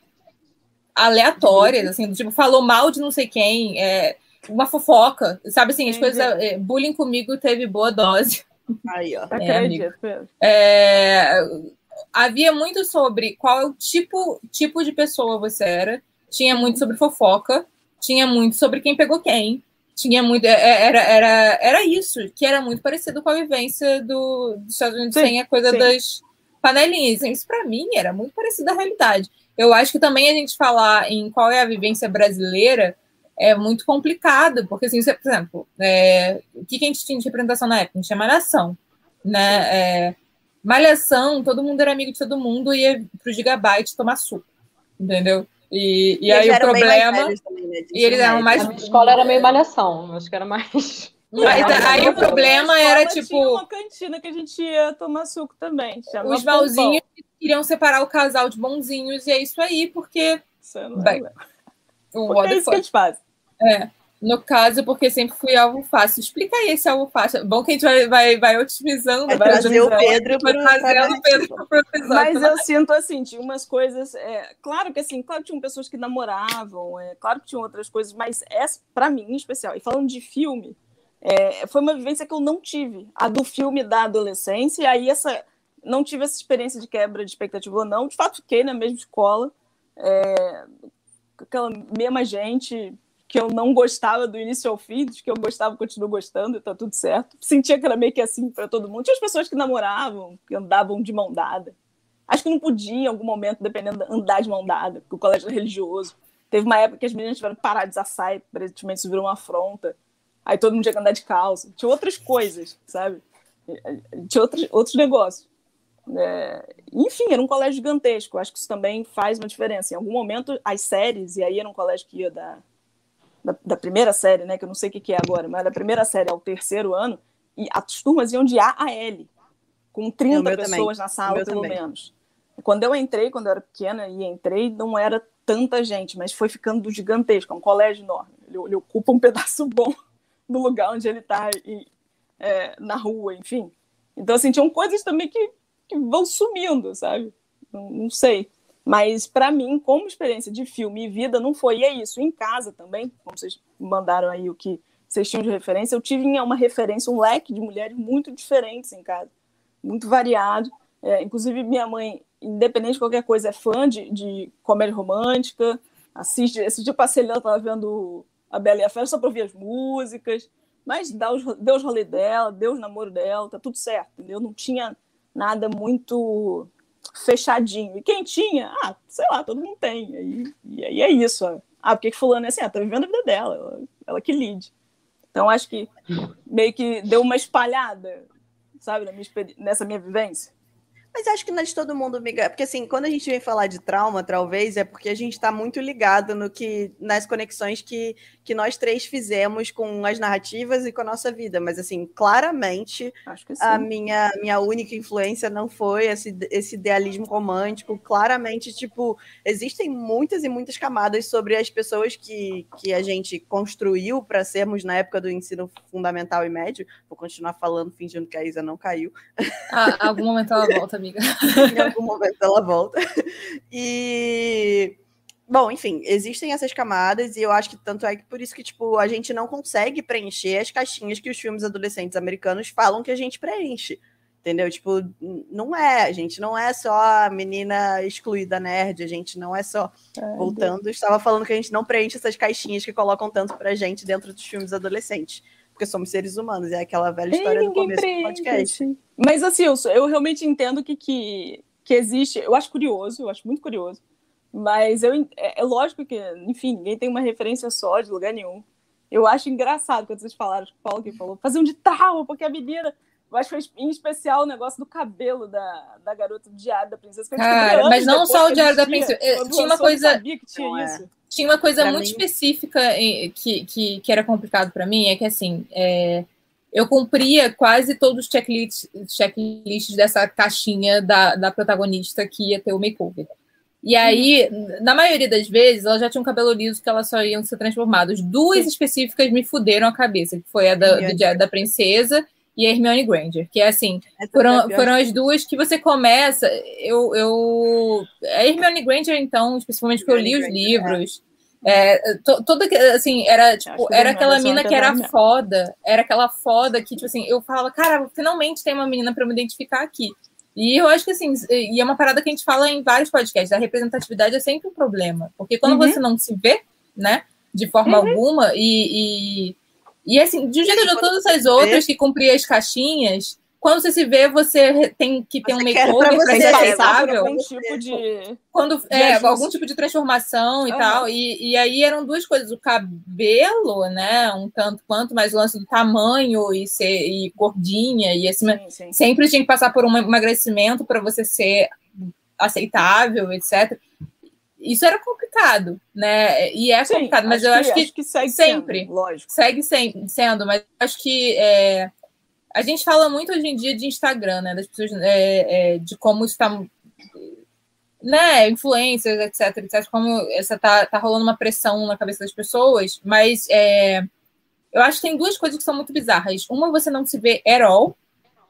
aleatórias, assim, tipo, falou mal de não sei quem, é, uma fofoca, sabe assim, as coisas. É, bullying comigo teve boa dose. Aí, ó. (laughs) É, é, havia muito sobre qual é o tipo, tipo de pessoa você era, tinha muito sobre fofoca, tinha muito sobre quem pegou quem, tinha muito. É, é, era, era, era isso, que era muito parecido com a vivência do, dos Estados Unidos sim, sem a coisa sim. das panelinhas. Isso para mim era muito parecido à realidade. Eu acho que também a gente falar em qual é a vivência brasileira é muito complicado, porque, assim, você, por exemplo, é, o que a gente tinha de representação na época? A gente tinha malhação, né? É, malhação, todo mundo era amigo de todo mundo e ia pro Gigabyte tomar suco, entendeu? E, e, e aí o problema. Também, né? E eles eram mais. A escola era meio malhação, acho que era mais. Mas aí o problema era tipo. Tinha uma cantina que a gente ia tomar suco também. Os malzinhos queriam separar o casal de bonzinhos, e é isso aí, porque. Bem, o porque é isso que eles fazem. É. No caso, porque sempre fui alvo fácil. Explica aí esse alvo fácil. Bom que a gente vai, vai, vai otimizando. Vai, vai trazer o Pedro para o Pedro Mas eu sinto assim, tinha umas coisas. É, claro que assim, claro que tinham pessoas que namoravam, é, claro que tinham outras coisas, mas essa, para mim, em especial, e falando de filme, é, foi uma vivência que eu não tive, a do filme da adolescência, e aí essa, não tive essa experiência de quebra de expectativa ou não, de fato fiquei na mesma escola, é, aquela mesma gente que eu não gostava do início ao fim, que eu gostava, continuo gostando, tá tudo certo. Sentia que era meio que assim para todo mundo. Tinha as pessoas que namoravam, que andavam de mão dada. Acho que não podia, em algum momento, dependendo, andar de mão dada, porque o colégio era religioso. Teve uma época que as meninas tiveram que parar de usar saia, aparentemente isso virou uma afronta. Aí todo mundo tinha que andar de calça. Tinha outras coisas, sabe? Tinha outros, outros negócios. É, enfim, era um colégio gigantesco. Acho que isso também faz uma diferença. Em algum momento, as séries, e aí era um colégio que ia da, da, da primeira série, né? Que eu não sei o que, que é agora, mas da primeira série ao terceiro ano, e as turmas iam de A a L, com 30 pessoas também. na sala, pelo também. menos. Quando eu entrei, quando eu era pequena e entrei, não era tanta gente, mas foi ficando gigantesco, é um colégio enorme. Ele, ele ocupa um pedaço (laughs) bom no lugar onde ele está é, na rua, enfim. Então, assim, tinham coisas também que, que vão sumindo, sabe? Não, não sei. Mas, para mim, como experiência de filme e vida, não foi. E é isso. Em casa também, como vocês mandaram aí o que vocês tinham de referência, eu tive uma referência, um leque de mulheres muito diferentes em casa, muito variado. É, inclusive, minha mãe, independente de qualquer coisa, é fã de, de comédia romântica, assiste. Esse dia passei lá, estava vendo a Bela e a Fera só para ouvir as músicas, mas deu os, deu os rolê dela, deu os namoro dela, tá tudo certo, entendeu? Não tinha nada muito fechadinho. E quem tinha, ah, sei lá, todo mundo tem. E, e aí é isso. Ah, porque que fulano é assim? Ah, tá vivendo a vida dela, ela, ela que lide. Então, acho que meio que deu uma espalhada, sabe, minha, nessa minha vivência. Mas acho que não é de todo mundo, amiga. Porque assim, quando a gente vem falar de trauma, talvez, é porque a gente está muito ligado no que, nas conexões que, que nós três fizemos com as narrativas e com a nossa vida. Mas assim, claramente a minha, minha única influência não foi esse, esse idealismo romântico. Claramente, tipo, existem muitas e muitas camadas sobre as pessoas que, que a gente construiu para sermos na época do ensino fundamental e médio. Vou continuar falando, fingindo que a Isa não caiu. Ah, algum momento ela volta amiga. (laughs) em algum momento ela volta. E. Bom, enfim, existem essas camadas e eu acho que tanto é que por isso que, tipo, a gente não consegue preencher as caixinhas que os filmes adolescentes americanos falam que a gente preenche. Entendeu? Tipo, não é, a gente não é só a menina excluída nerd, a gente não é só. É, Voltando, estava falando que a gente não preenche essas caixinhas que colocam tanto pra gente dentro dos filmes adolescentes porque somos seres humanos, é aquela velha história do começo do podcast. Mas assim, eu, eu realmente entendo que, que, que existe, eu acho curioso, eu acho muito curioso, mas eu, é, é lógico que, enfim, ninguém tem uma referência só de lugar nenhum. Eu acho engraçado quando vocês falaram, o Paulo que falou, fazer um de tal, porque a menina eu acho que foi em especial o negócio do cabelo da, da garota do Diário da Princesa. Cara, mas não só o Diário da Princesa. Tinha uma coisa. Que tinha, é. tinha uma coisa pra muito mim... específica que, que, que era complicado para mim, é que assim. É, eu cumpria quase todos os checklists, checklists dessa caixinha da, da protagonista que ia ter o makeover. E aí, na maioria das vezes, ela já tinha um cabelo liso que elas só iam ser transformadas. Duas específicas me fuderam a cabeça, que foi a da, do Diário da Princesa e a Hermione Granger, que é assim, foram, foram as duas que você começa, eu, eu a Hermione Granger então, especificamente porque eu li os livros, é. É, to, toda assim, era tipo, era aquela mina que era foda, era aquela foda que tipo assim, eu falava, cara, finalmente tem uma menina para me identificar aqui. E eu acho que assim, e é uma parada que a gente fala em vários podcasts, a representatividade é sempre um problema, porque quando uhum. você não se vê, né, de forma uhum. alguma e, e e assim, de um jeito de todas as outras que cumpriam as caixinhas, quando você se vê, você tem que ter um makeover para ser aceitável. Algum tipo de. Quando, de é, algum tipo de transformação e tal. E, e aí eram duas coisas: o cabelo, né? Um tanto quanto, mas o lance do tamanho e ser e gordinha. E assim, sim, sim. sempre tinha que passar por um emagrecimento para você ser aceitável, etc isso era complicado, né? E é Sim, complicado, mas eu acho que, acho que segue sempre, sendo, lógico. Segue sempre sendo, mas acho que é, a gente fala muito hoje em dia de Instagram, né? Das pessoas, é, é, de como está, né? Influências, etc, etc. Como essa tá, tá rolando uma pressão na cabeça das pessoas, mas é, eu acho que tem duas coisas que são muito bizarras. Uma, você não se vê at all,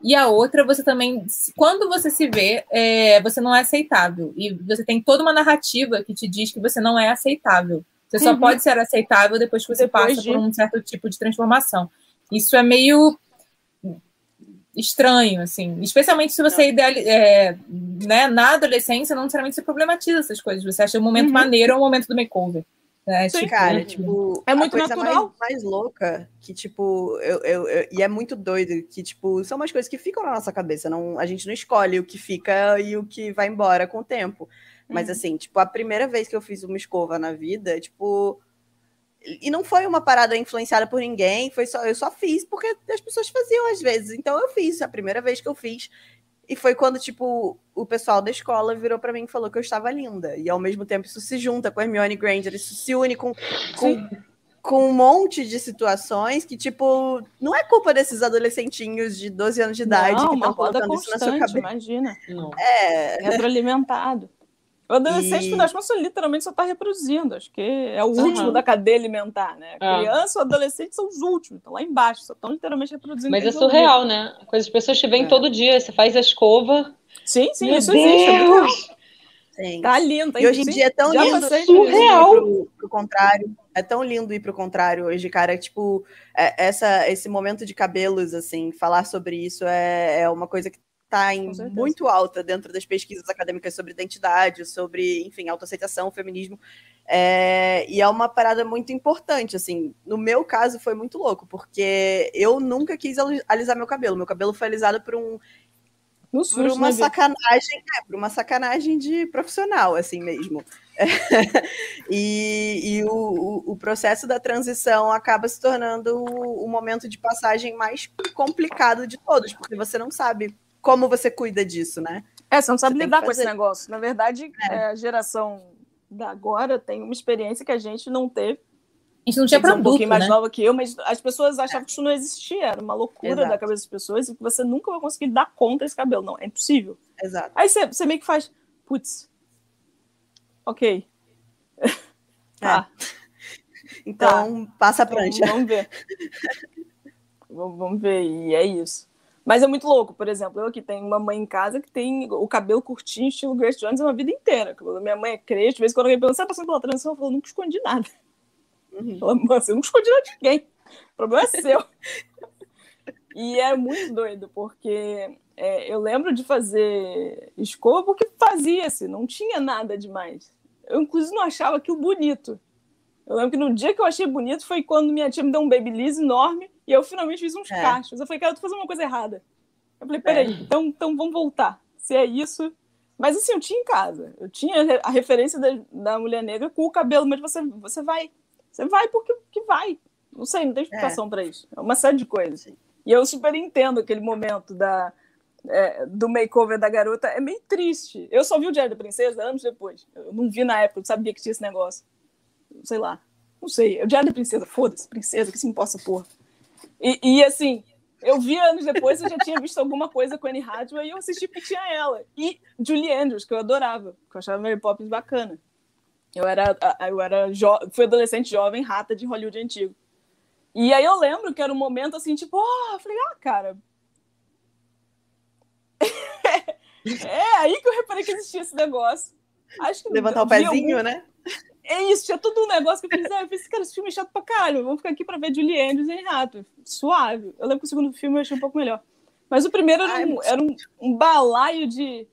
e a outra, você também, quando você se vê, é, você não é aceitável. E você tem toda uma narrativa que te diz que você não é aceitável. Você só uhum. pode ser aceitável depois que você depois passa de... por um certo tipo de transformação. Isso é meio estranho, assim. Especialmente se você ideal, é, né, na adolescência, não necessariamente você problematiza essas coisas. Você acha o momento uhum. maneiro ou o momento do makeover. É, Sim, tipo, cara, tipo, é muito a coisa natural. Mais, mais louca que, tipo, eu, eu, eu, e é muito doido que, tipo, são umas coisas que ficam na nossa cabeça. Não, a gente não escolhe o que fica e o que vai embora com o tempo. Mas, uhum. assim, tipo, a primeira vez que eu fiz uma escova na vida, tipo. E não foi uma parada influenciada por ninguém, foi só eu só fiz porque as pessoas faziam às vezes. Então eu fiz, a primeira vez que eu fiz. E foi quando, tipo, o pessoal da escola virou para mim e falou que eu estava linda. E ao mesmo tempo isso se junta com a Hermione Granger, isso se une com, com, com um monte de situações que, tipo, não é culpa desses adolescentinhos de 12 anos de idade não, que estão colocando isso na sua cabeça. Imagina. Não. É. Retroalimentado. O adolescente, e... das contas, literalmente só está reproduzindo. Acho que é o uhum. último da cadeia alimentar, né? É. criança e o adolescente são os últimos, estão lá embaixo, só estão literalmente reproduzindo. Mas é surreal, né? Coisas as pessoas te veem é. todo dia, você faz a escova. Sim, sim, Meu isso Deus. existe. É sim. Tá lindo. Tá e hoje em dia é tão lindo surreal. Pro, pro contrário. É tão lindo ir pro contrário hoje, cara. Tipo, é, essa, esse momento de cabelos, assim, falar sobre isso é, é uma coisa que está em muito alta dentro das pesquisas acadêmicas sobre identidade, sobre, enfim, autoaceitação, feminismo. É, e é uma parada muito importante, assim. No meu caso foi muito louco, porque eu nunca quis alisar meu cabelo. Meu cabelo foi alisado por um no por uma né, sacanagem, é, por uma sacanagem de profissional, assim mesmo. (laughs) e, e o, o, processo da transição acaba se tornando o, o momento de passagem mais complicado de todos, porque você não sabe como você cuida disso, né? É, você não sabe você lidar com esse negócio. Na verdade, é. É, a geração da agora tem uma experiência que a gente não teve. A gente não tinha produto, um pouquinho mais né? nova que eu, mas as pessoas achavam que isso não existia. Era uma loucura Exato. da cabeça das pessoas e que você nunca vai conseguir dar conta desse cabelo. Não, é impossível. Exato. Aí você, você meio que faz, putz, ok. É. tá. (laughs) Então, tá. passa a prancha. Vamos ver. vamos ver, (laughs) e é isso. Mas é muito louco, por exemplo, eu aqui tenho uma mãe em casa que tem o cabelo curtinho, estilo Grace Jones, uma vida inteira. Minha mãe é crente, de vez em quando alguém pergunta, você tá passando pela transição? Eu falo, nunca escondi nada. Uhum. Ela, você nunca escondi nada de ninguém. O problema é seu. (laughs) e é muito doido, porque é, eu lembro de fazer escova porque fazia-se, não tinha nada demais. Eu, inclusive, não achava aquilo bonito. Eu lembro que no dia que eu achei bonito foi quando minha tia me deu um babyliss enorme e eu finalmente fiz uns é. cachos. Eu falei, cara, eu tô fazendo uma coisa errada. Eu falei, peraí, é. então, então vamos voltar. Se é isso. Mas assim, eu tinha em casa. Eu tinha a referência da, da mulher negra com o cabelo, mas você, você vai. Você vai porque que vai. Não sei, não tem explicação é. para isso. É uma série de coisas. E eu super entendo aquele momento da, é, do makeover da garota. É meio triste. Eu só vi o Diário da Princesa anos depois. Eu não vi na época, eu sabia que tinha esse negócio. Sei lá. Não sei. O Diário da Princesa, foda-se, princesa, que se imposta porra. E, e, assim, eu vi anos depois, eu já tinha visto alguma coisa com a Anne Hathaway e eu assisti porque tinha ela. E Julie Andrews, que eu adorava, que eu achava Mary Poppins bacana. Eu era, eu era fui adolescente jovem, rata de Hollywood antigo. E aí eu lembro que era um momento assim, tipo, oh, eu falei, ah, cara. (laughs) é aí que eu reparei que existia esse negócio. Acho que Levantar o pezinho, algum... né? É isso, tinha todo um negócio que eu pensei, ah, eu pensei, cara, esse filme é chato pra caralho, vamos ficar aqui pra ver Julie Andrews e Renato. Suave. Eu lembro que o segundo filme eu achei um pouco melhor. Mas o primeiro era, um, era um, um balaio de.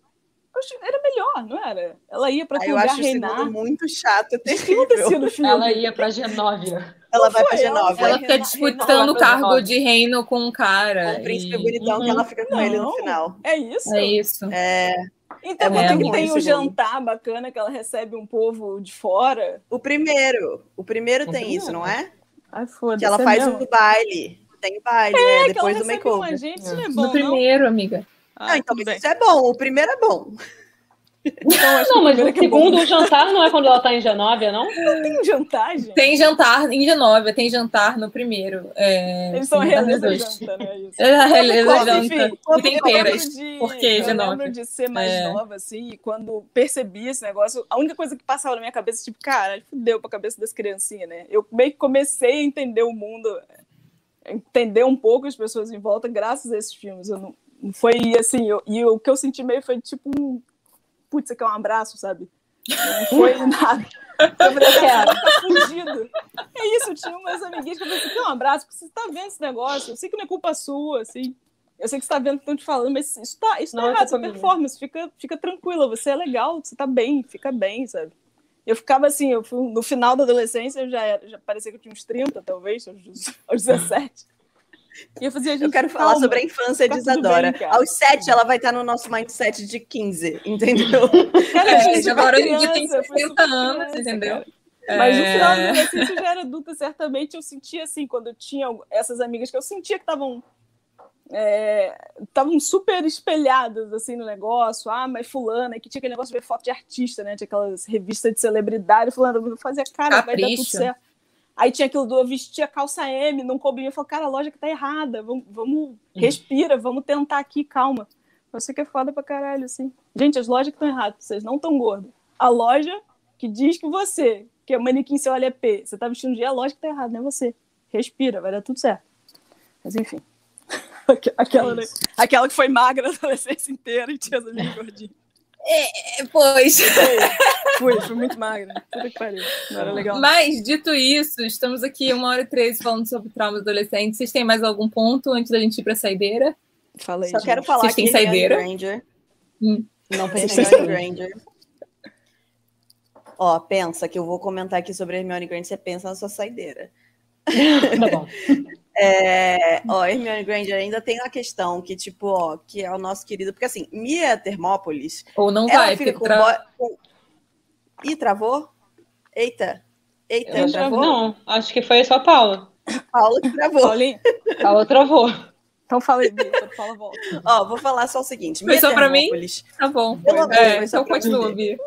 Era melhor, não era? Ela ia pra ah, lugar reinar. Eu muito chato, O que acontecia no filme? Ela ia pra Genóvia. Ela vai pra Genóvia. Ela fica disputando o cargo de reino com um cara. Com o príncipe e... bonitão uhum. que ela fica com não, ele no final. É isso? É isso. É. Então, é, que tem um jantar bacana que ela recebe um povo de fora. O primeiro. O primeiro tem primeiro. isso, não é? Ai, foda-se. Que ela é faz o baile. Tem baile, é, né? Depois do makeover. Gente, é. é bom, no primeiro, amiga. Ah, então isso é bom. O primeiro é bom. Então, não, mas o é segundo é jantar não é quando ela tá em Genóvia, não? Não tem jantar, gente. Tem jantar em Genóvia, tem jantar no primeiro. É, Eles são a realeza janta, né? Isso. (laughs) É a realeza janta. E tem peiras. Porque Genóvia. Eu lembro de ser mais é. nova, assim, e quando percebi esse negócio, a única coisa que passava na minha cabeça, tipo, cara, fudeu pra cabeça das criancinhas, né? Eu meio que comecei a entender o mundo, entender um pouco as pessoas em volta, graças a esses filmes. Eu não, foi assim, eu, e o que eu senti meio foi tipo um putz, você quer um abraço, sabe? Não foi nada. Eu falei, cara, tá fudido. É isso, eu tinha umas amiguinhas que eu falei, você quer um abraço? Porque você tá vendo esse negócio, eu sei que não é culpa sua, assim. Eu sei que você tá vendo o que estão te falando, mas isso tá, isso tá não, errado, sua performance, fica, fica tranquila, você é legal, você tá bem, fica bem, sabe? Eu ficava assim, eu fui, no final da adolescência, eu já, era, já parecia que eu tinha uns 30, talvez, aos, aos 17. E eu fazia, eu quero falar sobre a infância de Isadora. Bem, Aos sete, ela vai estar no nosso mindset de 15, (laughs) entendeu? Cara, é, agora hoje tem 60 anos, entendeu? Mas no final da adolescência, eu já era adulta, certamente eu sentia assim, quando eu tinha essas amigas que eu sentia que estavam estavam é, super espelhadas assim no negócio. Ah, mas fulana, que tinha aquele negócio de ver foto de artista, né? Tinha aquelas revistas de celebridade, fulana, fazia cara, Capricho. vai dar tudo certo. Aí tinha aquilo do eu vestia calça M, não cobria. Eu falei, cara, a loja que tá errada. Vamos, vamos uhum. respira, vamos tentar aqui, calma. Você que é foda pra caralho, assim. Gente, as lojas que estão erradas, vocês não estão gordos. A loja que diz que você, que é manequim seu LP, você tá vestindo dia, a loja que tá errada, não é você. Respira, vai dar tudo certo. Mas enfim. (laughs) aquela, é aquela que foi magra a adolescência inteira e tinha as amigas (laughs) gordinhas. É, pois. Fui, fui muito magra. Puta que pariu. Não era legal. Mas, dito isso, estamos aqui uma hora e treze falando sobre traumas adolescentes. Vocês têm mais algum ponto antes da gente ir pra saideira? Falei. Só gente. quero falar Vocês têm saideira? Granger. Hum. Não pensei em Granger. Ó, pensa que eu vou comentar aqui sobre a Hermione Granger, você pensa na sua saideira. tá bom. (laughs) É, ó, Hermione Granger ainda tem uma questão que, tipo, ó, que é o nosso querido. Porque assim, Mia Termópolis. Ou não vai, fica com, tra... com. Ih, travou? Eita. Eita, travou? Não, acho que foi só a Paula. (laughs) Paula que travou. Paulinha. Paula travou. Então fala aí, fala volta. Ó, vou falar só o seguinte. Foi Mia só pra mim? Tá bom. Pelo menos É, então continua. Bia.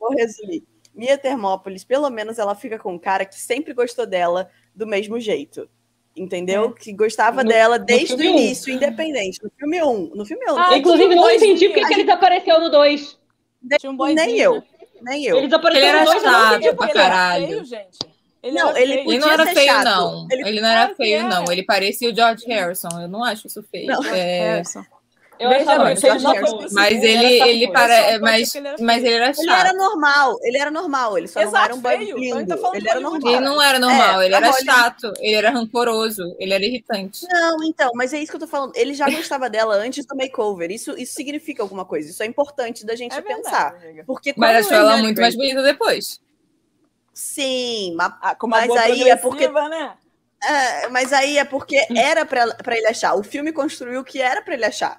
Vou resumir. Mia Termópolis, pelo menos ela fica com um cara que sempre gostou dela do mesmo jeito. Entendeu? Que gostava No- dela desde o filme um. início, independente. No filme 1. Um. No filme 1. Um, Ah, Inclusive, não entendi porque que ele desapareceu no 2. Tinha um nem eu. né? Nem eu. Ele desapareceu Ele era no 2 chato. não entendi pra Ele era caralho. feio, gente. Ele Não, era ele feio. Ele não era feio, chato. não. Ele- Ele, não era feio, era. não. Ele parecia o George Harrison. Eu não acho isso feio. Não. É, Harrison. Eu Veja achava bem, que ele não não foi mas Ele ele, chato, para, pode mas, que ele era mas ele era Ele era chato. normal. Ele era normal. Ele só não Exato, era um lindo. Então tá Ele era normal. Ele não era normal, É, ele era Holly- chato, ele era rancoroso, ele era irritante. Não, então, mas é isso que eu tô falando. Ele já gostava dela antes do makeover. Isso, isso significa alguma coisa. Isso é importante da gente É pensar. verdade. Porque Mas achou ela muito mais bonita depois. Sim, mas, Ah, com uma Mas boa aí é porque- né? é, mas aí é porque (laughs) era pra, pra ele achar. O filme construiu o que era pra ele achar.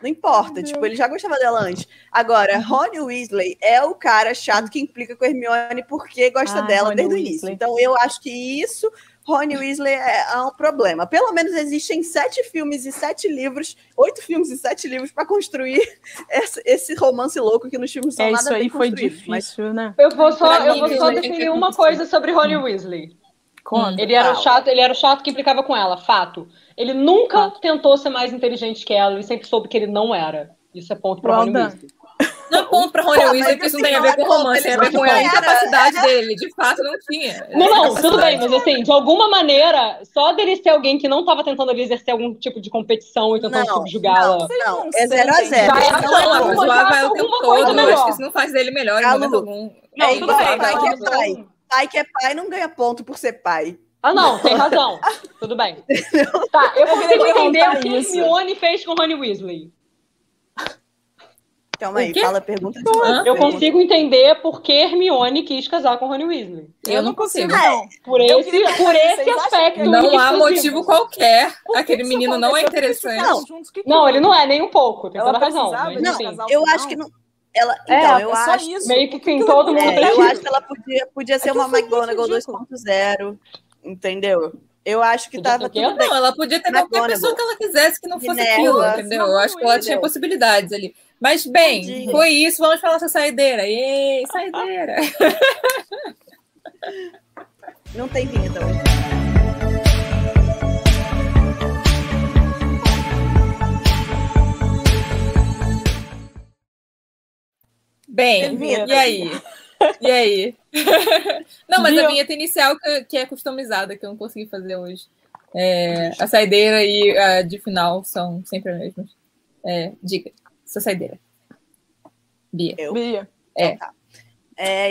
Não importa, tipo, ele já gostava dela antes. Agora, Rony Weasley é o cara chato que implica com a Hermione porque gosta Ah, dela Rony desde o início. Então, eu acho que isso, Rony Weasley é, é um problema. Pelo menos existem sete filmes e sete livros, oito filmes e sete livros pra construir (laughs) esse, esse romance louco que nos filmes são É, nada isso aí bem foi construídos. Mas difícil, né? Eu vou só, eu vou só definir tem uma coisa sobre Rony Weasley. Conta. Ele era o chato, ele era o chato que implicava com ela, fato. Ele nunca tentou ser mais inteligente que ela, ele sempre soube que ele não era. Isso é ponto pra Rony. Weasley. Não é ponto pra Rony Weasley, porque isso não tem a ver com é romance, tem a ver com a incapacidade dele. De fato, não tinha. Não, não, tudo bem, mas assim, de alguma maneira, só dele ser alguém que não tava tentando ali exercer algum tipo de competição e tentando subjugá-la. Não, não é zero a zero. Já é Não, não, ela zoava o tempo todo. Acho que isso não faz dele melhor em momento algum. Não, É tudo bem, mas que não- pai. Pai que é pai não ganha ponto por ser pai. Ah, não, tem razão. (laughs) Tudo bem. Tá, eu Eu consigo queria entender o que isso. Hermione fez com Rony Weasley. Calma aí, fala a pergunta de novo. Eu consigo entender por que Hermione quis casar com Rony Weasley. Eu não consigo. não. Por Eu esse, por esse aspecto. Não há motivo qualquer. Aquele que menino não é interessante. Não, houve? ele não é nem um pouco, tem toda a razão. Mas, de assim, Eu acho que não. Ela, É, então, é eu só acho. isso. meio que tem todo mundo É, eu acho que ela podia, podia ser Aquilo uma McGonagall ridículo. 2.0, entendeu? Eu acho que tava tudo bem. Não, ela podia ter qualquer McGonagall. pessoa que ela quisesse que não fosse aquilo, entendeu? Eu acho que ela tinha Entendeu? possibilidades ali. Mas, bem, Entendi. foi isso. Vamos falar essa saideira. Ei, saideira. Não tem vinheta hoje. Bem, vinheta. e aí? E aí? (laughs) não, mas Viu? a vinheta inicial que, é customizada, que eu não consegui fazer hoje. É, a saideira e a de final são sempre as mesmas. É, diga, sua saideira. Bia. Eu. Bia. É,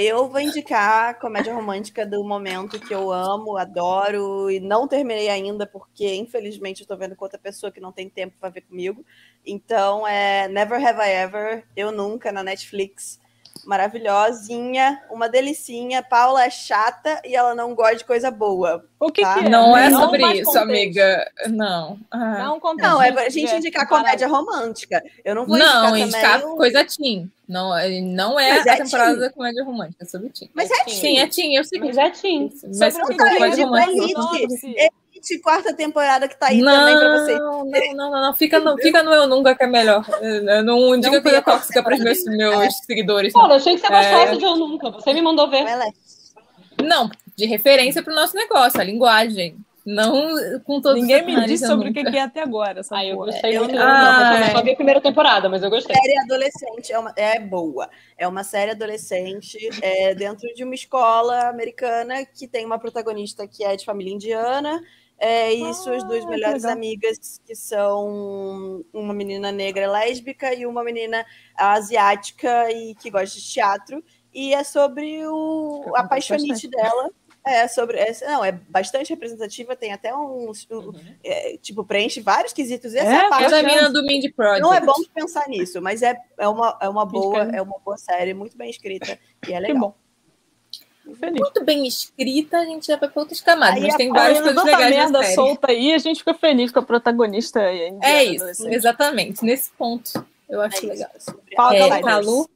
eu vou indicar a comédia romântica do momento que eu amo, adoro e não terminei ainda porque infelizmente eu tô vendo com outra pessoa que não tem tempo para ver comigo. Então é Never Have I Ever, Eu Nunca na Netflix. Maravilhosinha, uma delicinha. Paula é chata e ela não gosta de coisa boa. O que, Tá. que é? Não é Não sobre mais isso, contexto. amiga. Não. Ah. Não, contexto. Não, é pra gente É, indicar parar. comédia romântica. Eu não vou Não, indicar indicar também. coisa teen. Não, não é Mas a é temporada teen. da comédia romântica, é sobre teen. Mas é teen. Sim, é teen, eu sei que Mas é teen. Mas Sobre que comédia é, romântica. Elite. Nome-se. Elite, quarta temporada que tá aí não, também pra vocês. Não, não, não, não, fica no, fica no Eu Nunca que é melhor. Eu não indica Não coisa vi a quarta tóxica para os meus, meus (laughs) seguidores. Pô, Não. eu achei que você É. gostasse de Eu Nunca. Você me mandou ver. É não, de referência para o nosso negócio, a linguagem. Não com todos Ninguém me disse sobre o nunca. que que é até agora. Essa Ah, eu gostei eu muito não-. Ai. Eu só vi a primeira temporada, mas eu gostei. série adolescente, é, uma, é boa. É uma série adolescente é, dentro de uma escola americana que tem uma protagonista que é de família indiana. É, e Ah, suas duas melhores legal. amigas, que são uma menina negra lésbica e uma menina asiática e que gosta de teatro. E é sobre o, Eu a conheço paixonite dela. É sobre. É, não, é bastante representativa, tem até uns. um- Uhum. é, tipo, preenche vários quesitos. Essa É? é, a É parte mina do Mindy Project. não é bom pensar nisso, mas é, é, uma, é uma boa, é uma boa série, muito bem escrita e é legal. Feliz. Muito bem escrita, a gente já vai para outras camadas, Aí mas a tem Paula várias coisas legais na merda série. solta aí, a gente fica feliz com a protagonista. É isso, adolescente. exatamente. Nesse ponto, eu acho É legal. sobre Fala, É. Calu?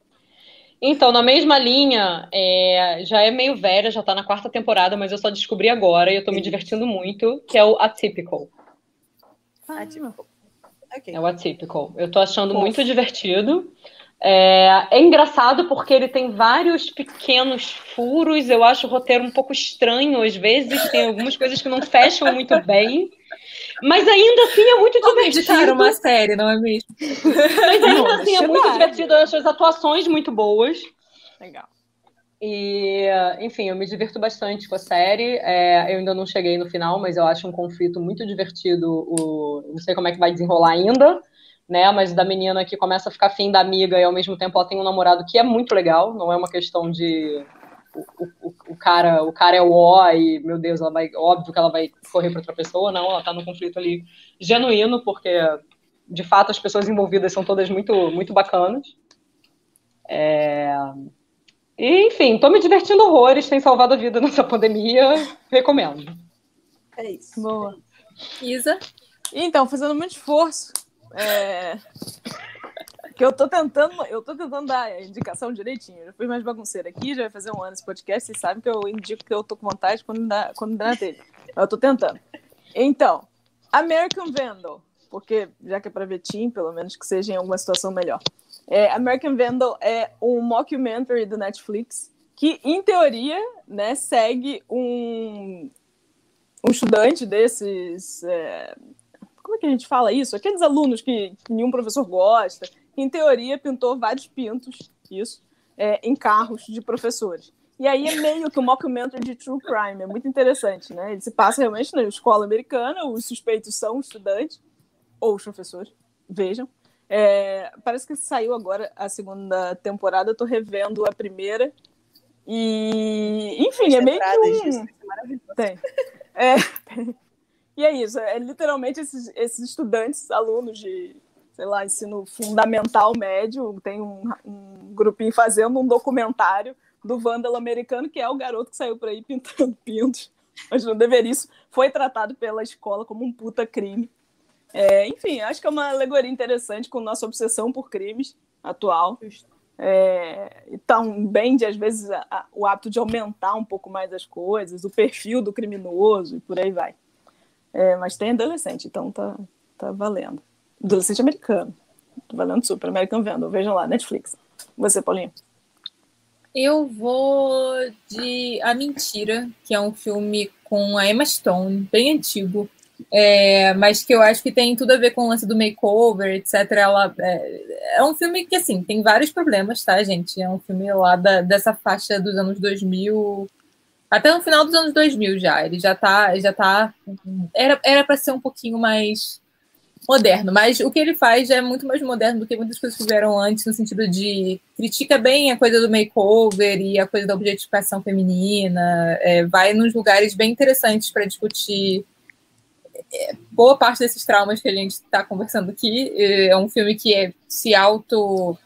Então, na mesma linha, é, já é meio velha, já tá na quarta temporada, mas eu só descobri agora e eu tô me divertindo muito, que é o Atypical. Ah, tipo, Okay. É o Atypical. Eu tô achando muito divertido. É, é, engraçado porque ele tem vários pequenos furos. Eu acho o roteiro um pouco estranho às vezes. Tem algumas coisas que não fecham muito bem. Mas ainda assim é muito divertido. uma série, não é mesmo? Mas ainda assim é muito divertido. Eu acho as atuações muito boas. Legal. E, enfim, eu me divirto bastante com a série. É, eu ainda não cheguei no final, mas eu acho um conflito muito divertido. O, não sei como é que vai desenrolar ainda, né? Mas da menina que começa a ficar fim da amiga e ao mesmo tempo ela tem um namorado que é muito legal. Não é uma questão de o, o, o cara o cara é o ó e meu Deus, ela vai óbvio que ela vai correr para outra pessoa. Não, ela tá num conflito ali genuíno porque de fato as pessoas envolvidas são todas muito muito bacanas. É, e, enfim, tô me divertindo horrores, tem salvado a vida nessa pandemia, recomendo. É isso. Boa. Isa? Então, fazendo muito esforço. É... Que eu tô tentando, eu tô tentando dar a indicação direitinho. Eu fui mais bagunceira aqui, já vai fazer um ano esse podcast, vocês sabem que eu indico que eu tô com vontade quando dá, quando dá na telha. Eu tô tentando. Então, American Vandal, porque já que é pra ver Team, pelo menos que seja em alguma situação melhor. É, American Vandal é um mockumentary do Netflix que, em teoria, né, segue um, um estudante desses. É, como é que a gente fala isso? Aqueles alunos que, que nenhum professor gosta. em teoria, pintou vários pintos, isso, é, em carros de professores. E aí é meio que um mockumentary de true crime, é muito interessante, né? Ele se passa realmente na escola americana, os suspeitos são estudantes, ou os professores, vejam. É, parece que saiu agora a segunda temporada, eu tô revendo a primeira. E, enfim, é meio que um... É tem. É. E é isso, é literalmente esses, esses estudantes, alunos de, sei lá, ensino fundamental médio, tem um, um grupinho fazendo um documentário do vândalo americano, que é o garoto que saiu por aí pintando (laughs) pintos. Mas não deveria isso. Foi tratado pela escola como um puta crime. É, enfim, acho que é uma alegoria interessante com nossa obsessão por crimes atual. É, e também, de, às vezes, a, a, o hábito de aumentar um pouco mais as coisas, o perfil do criminoso e por aí vai. É, mas tem adolescente, então tá, tá valendo. Adolescente americano. Tá valendo super. American Vandal. Vejam lá, Netflix. Você, Paulinho? Eu vou de A Mentira, que é um filme com a Emma Stone, bem antigo é, mas que eu acho que tem tudo a ver com o lance do makeover, etc. Ela, é, é, um filme que, assim, tem vários problemas, tá, gente? É um filme lá da, dessa faixa dos anos 2000, até no final dos anos 2000 já. Ele já tá, já tá, era era para ser um pouquinho mais moderno, mas o que ele faz é muito mais moderno do que muitas coisas que vieram antes, no sentido de critica bem a coisa do makeover e a coisa da objetificação feminina, é, vai nos lugares bem interessantes para discutir boa parte desses traumas que a gente está conversando aqui é um filme que é, se auto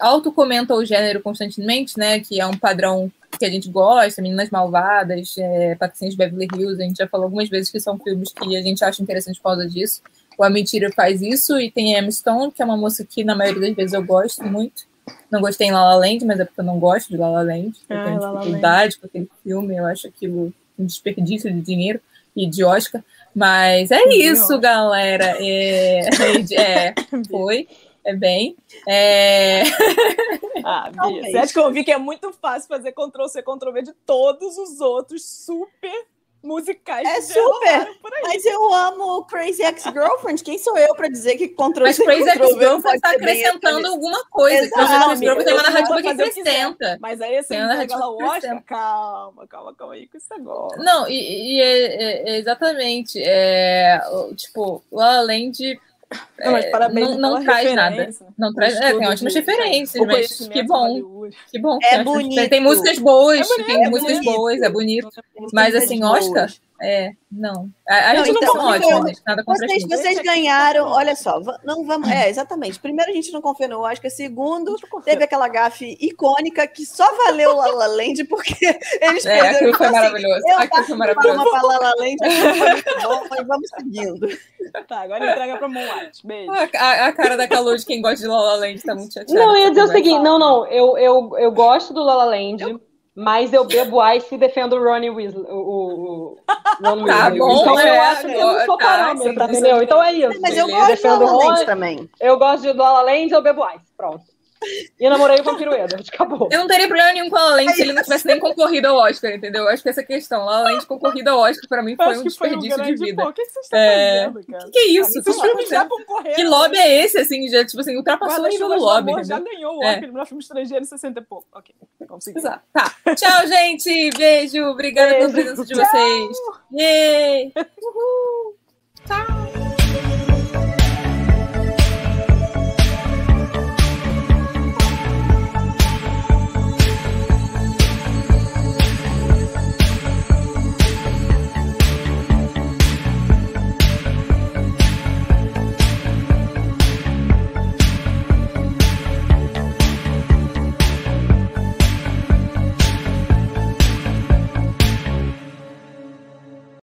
auto comenta o gênero constantemente, né? Que é um padrão que a gente gosta, Meninas Malvadas, é, Patricinhas de Beverly Hills, a gente já falou algumas vezes que são filmes que a gente acha interessante por causa disso. O A Mentira faz isso, e tem a Emma Stone, que é uma moça que na maioria das vezes eu gosto muito. Não gostei em La La Land, mas é porque eu não gosto de La La Land. Eu ah, tenho dificuldade com aquele filme, eu acho aquilo um desperdício de dinheiro e de Oscar. Mas é isso, galera. É, é, (laughs) foi. É bem. É... (laughs) Ah, Bia, você acha que eu vi que é muito fácil fazer Ctrl-C, Ctrl-V de todos os outros super musicais. É super. Mas eu amo Crazy Ex-Girlfriend. Quem sou eu para dizer que Ctrl Mas Crazy Ex-Girlfriend está acrescentando alguma coisa. Crazy Ex-Girlfriend tem uma narrativa que acrescenta. Mas aí lá o Oscar. Calma, calma, calma aí com esse negócio. Não, e, e é, é, exatamente. É, tipo, La Land não, mas parabéns não, não traz nada. Não traz, é, tem ótimas referências, mas que bom. Que bom. É bonito. Tem, músicas boas, é tem é músicas boas, é bonito. Mas assim, Oscar, é, não. A, a não, gente então, não ótimo, gente, nada contra vocês, vocês ganharam, olha só, não vamos. É, exatamente. Primeiro, a gente não confia no Oscar. Segundo, teve aquela gafe icônica que só valeu La La Land porque (laughs) eles é, perderam. Aquilo foi assim, maravilhoso. Eu aquilo foi maravilhoso. Pra La La Land, foi muito bom, mas vamos seguindo. (laughs) Tá, agora entrega pra Moonlight. Beijo. A, a, cara da Calor de quem gosta de La La Land tá muito chateada. Não, eu ia dizer o seguinte: não, não, eu, eu, eu gosto do La La Land. Eu mas eu bebo ice e defendo o Ronnie Weasley. O, o, Ron tá Weasley. bom, então, é, eu acho que eu não sou tá, parâmetro, entendeu? Então é isso. Mas eu gosto de La Land também. Eu gosto de La Land, eu bebo ice. Pronto. E namorei o Vampiro Edward, acabou. Eu não teria problema nenhum com a La Land se ele não tivesse nem concorrido ao Oscar, entendeu? Acho que essa questão. La La Land concorrida ao Oscar, pra mim, foi um desperdício foi um de vida. O que, vocês estão é... fazendo, cara? Que, que é isso? Esses filmes já concorreram. Que lobby é esse, assim? Já, tipo assim, ultrapassou o nível do lobby. Já ganhou o é. Oscar é. melhor filme estrangeiro em 60 e pouco. Ok, vamos seguir. Exato. Tá. Tchau, gente. Beijo. Obrigada pela presença de vocês. Yay! (laughs) Uhul.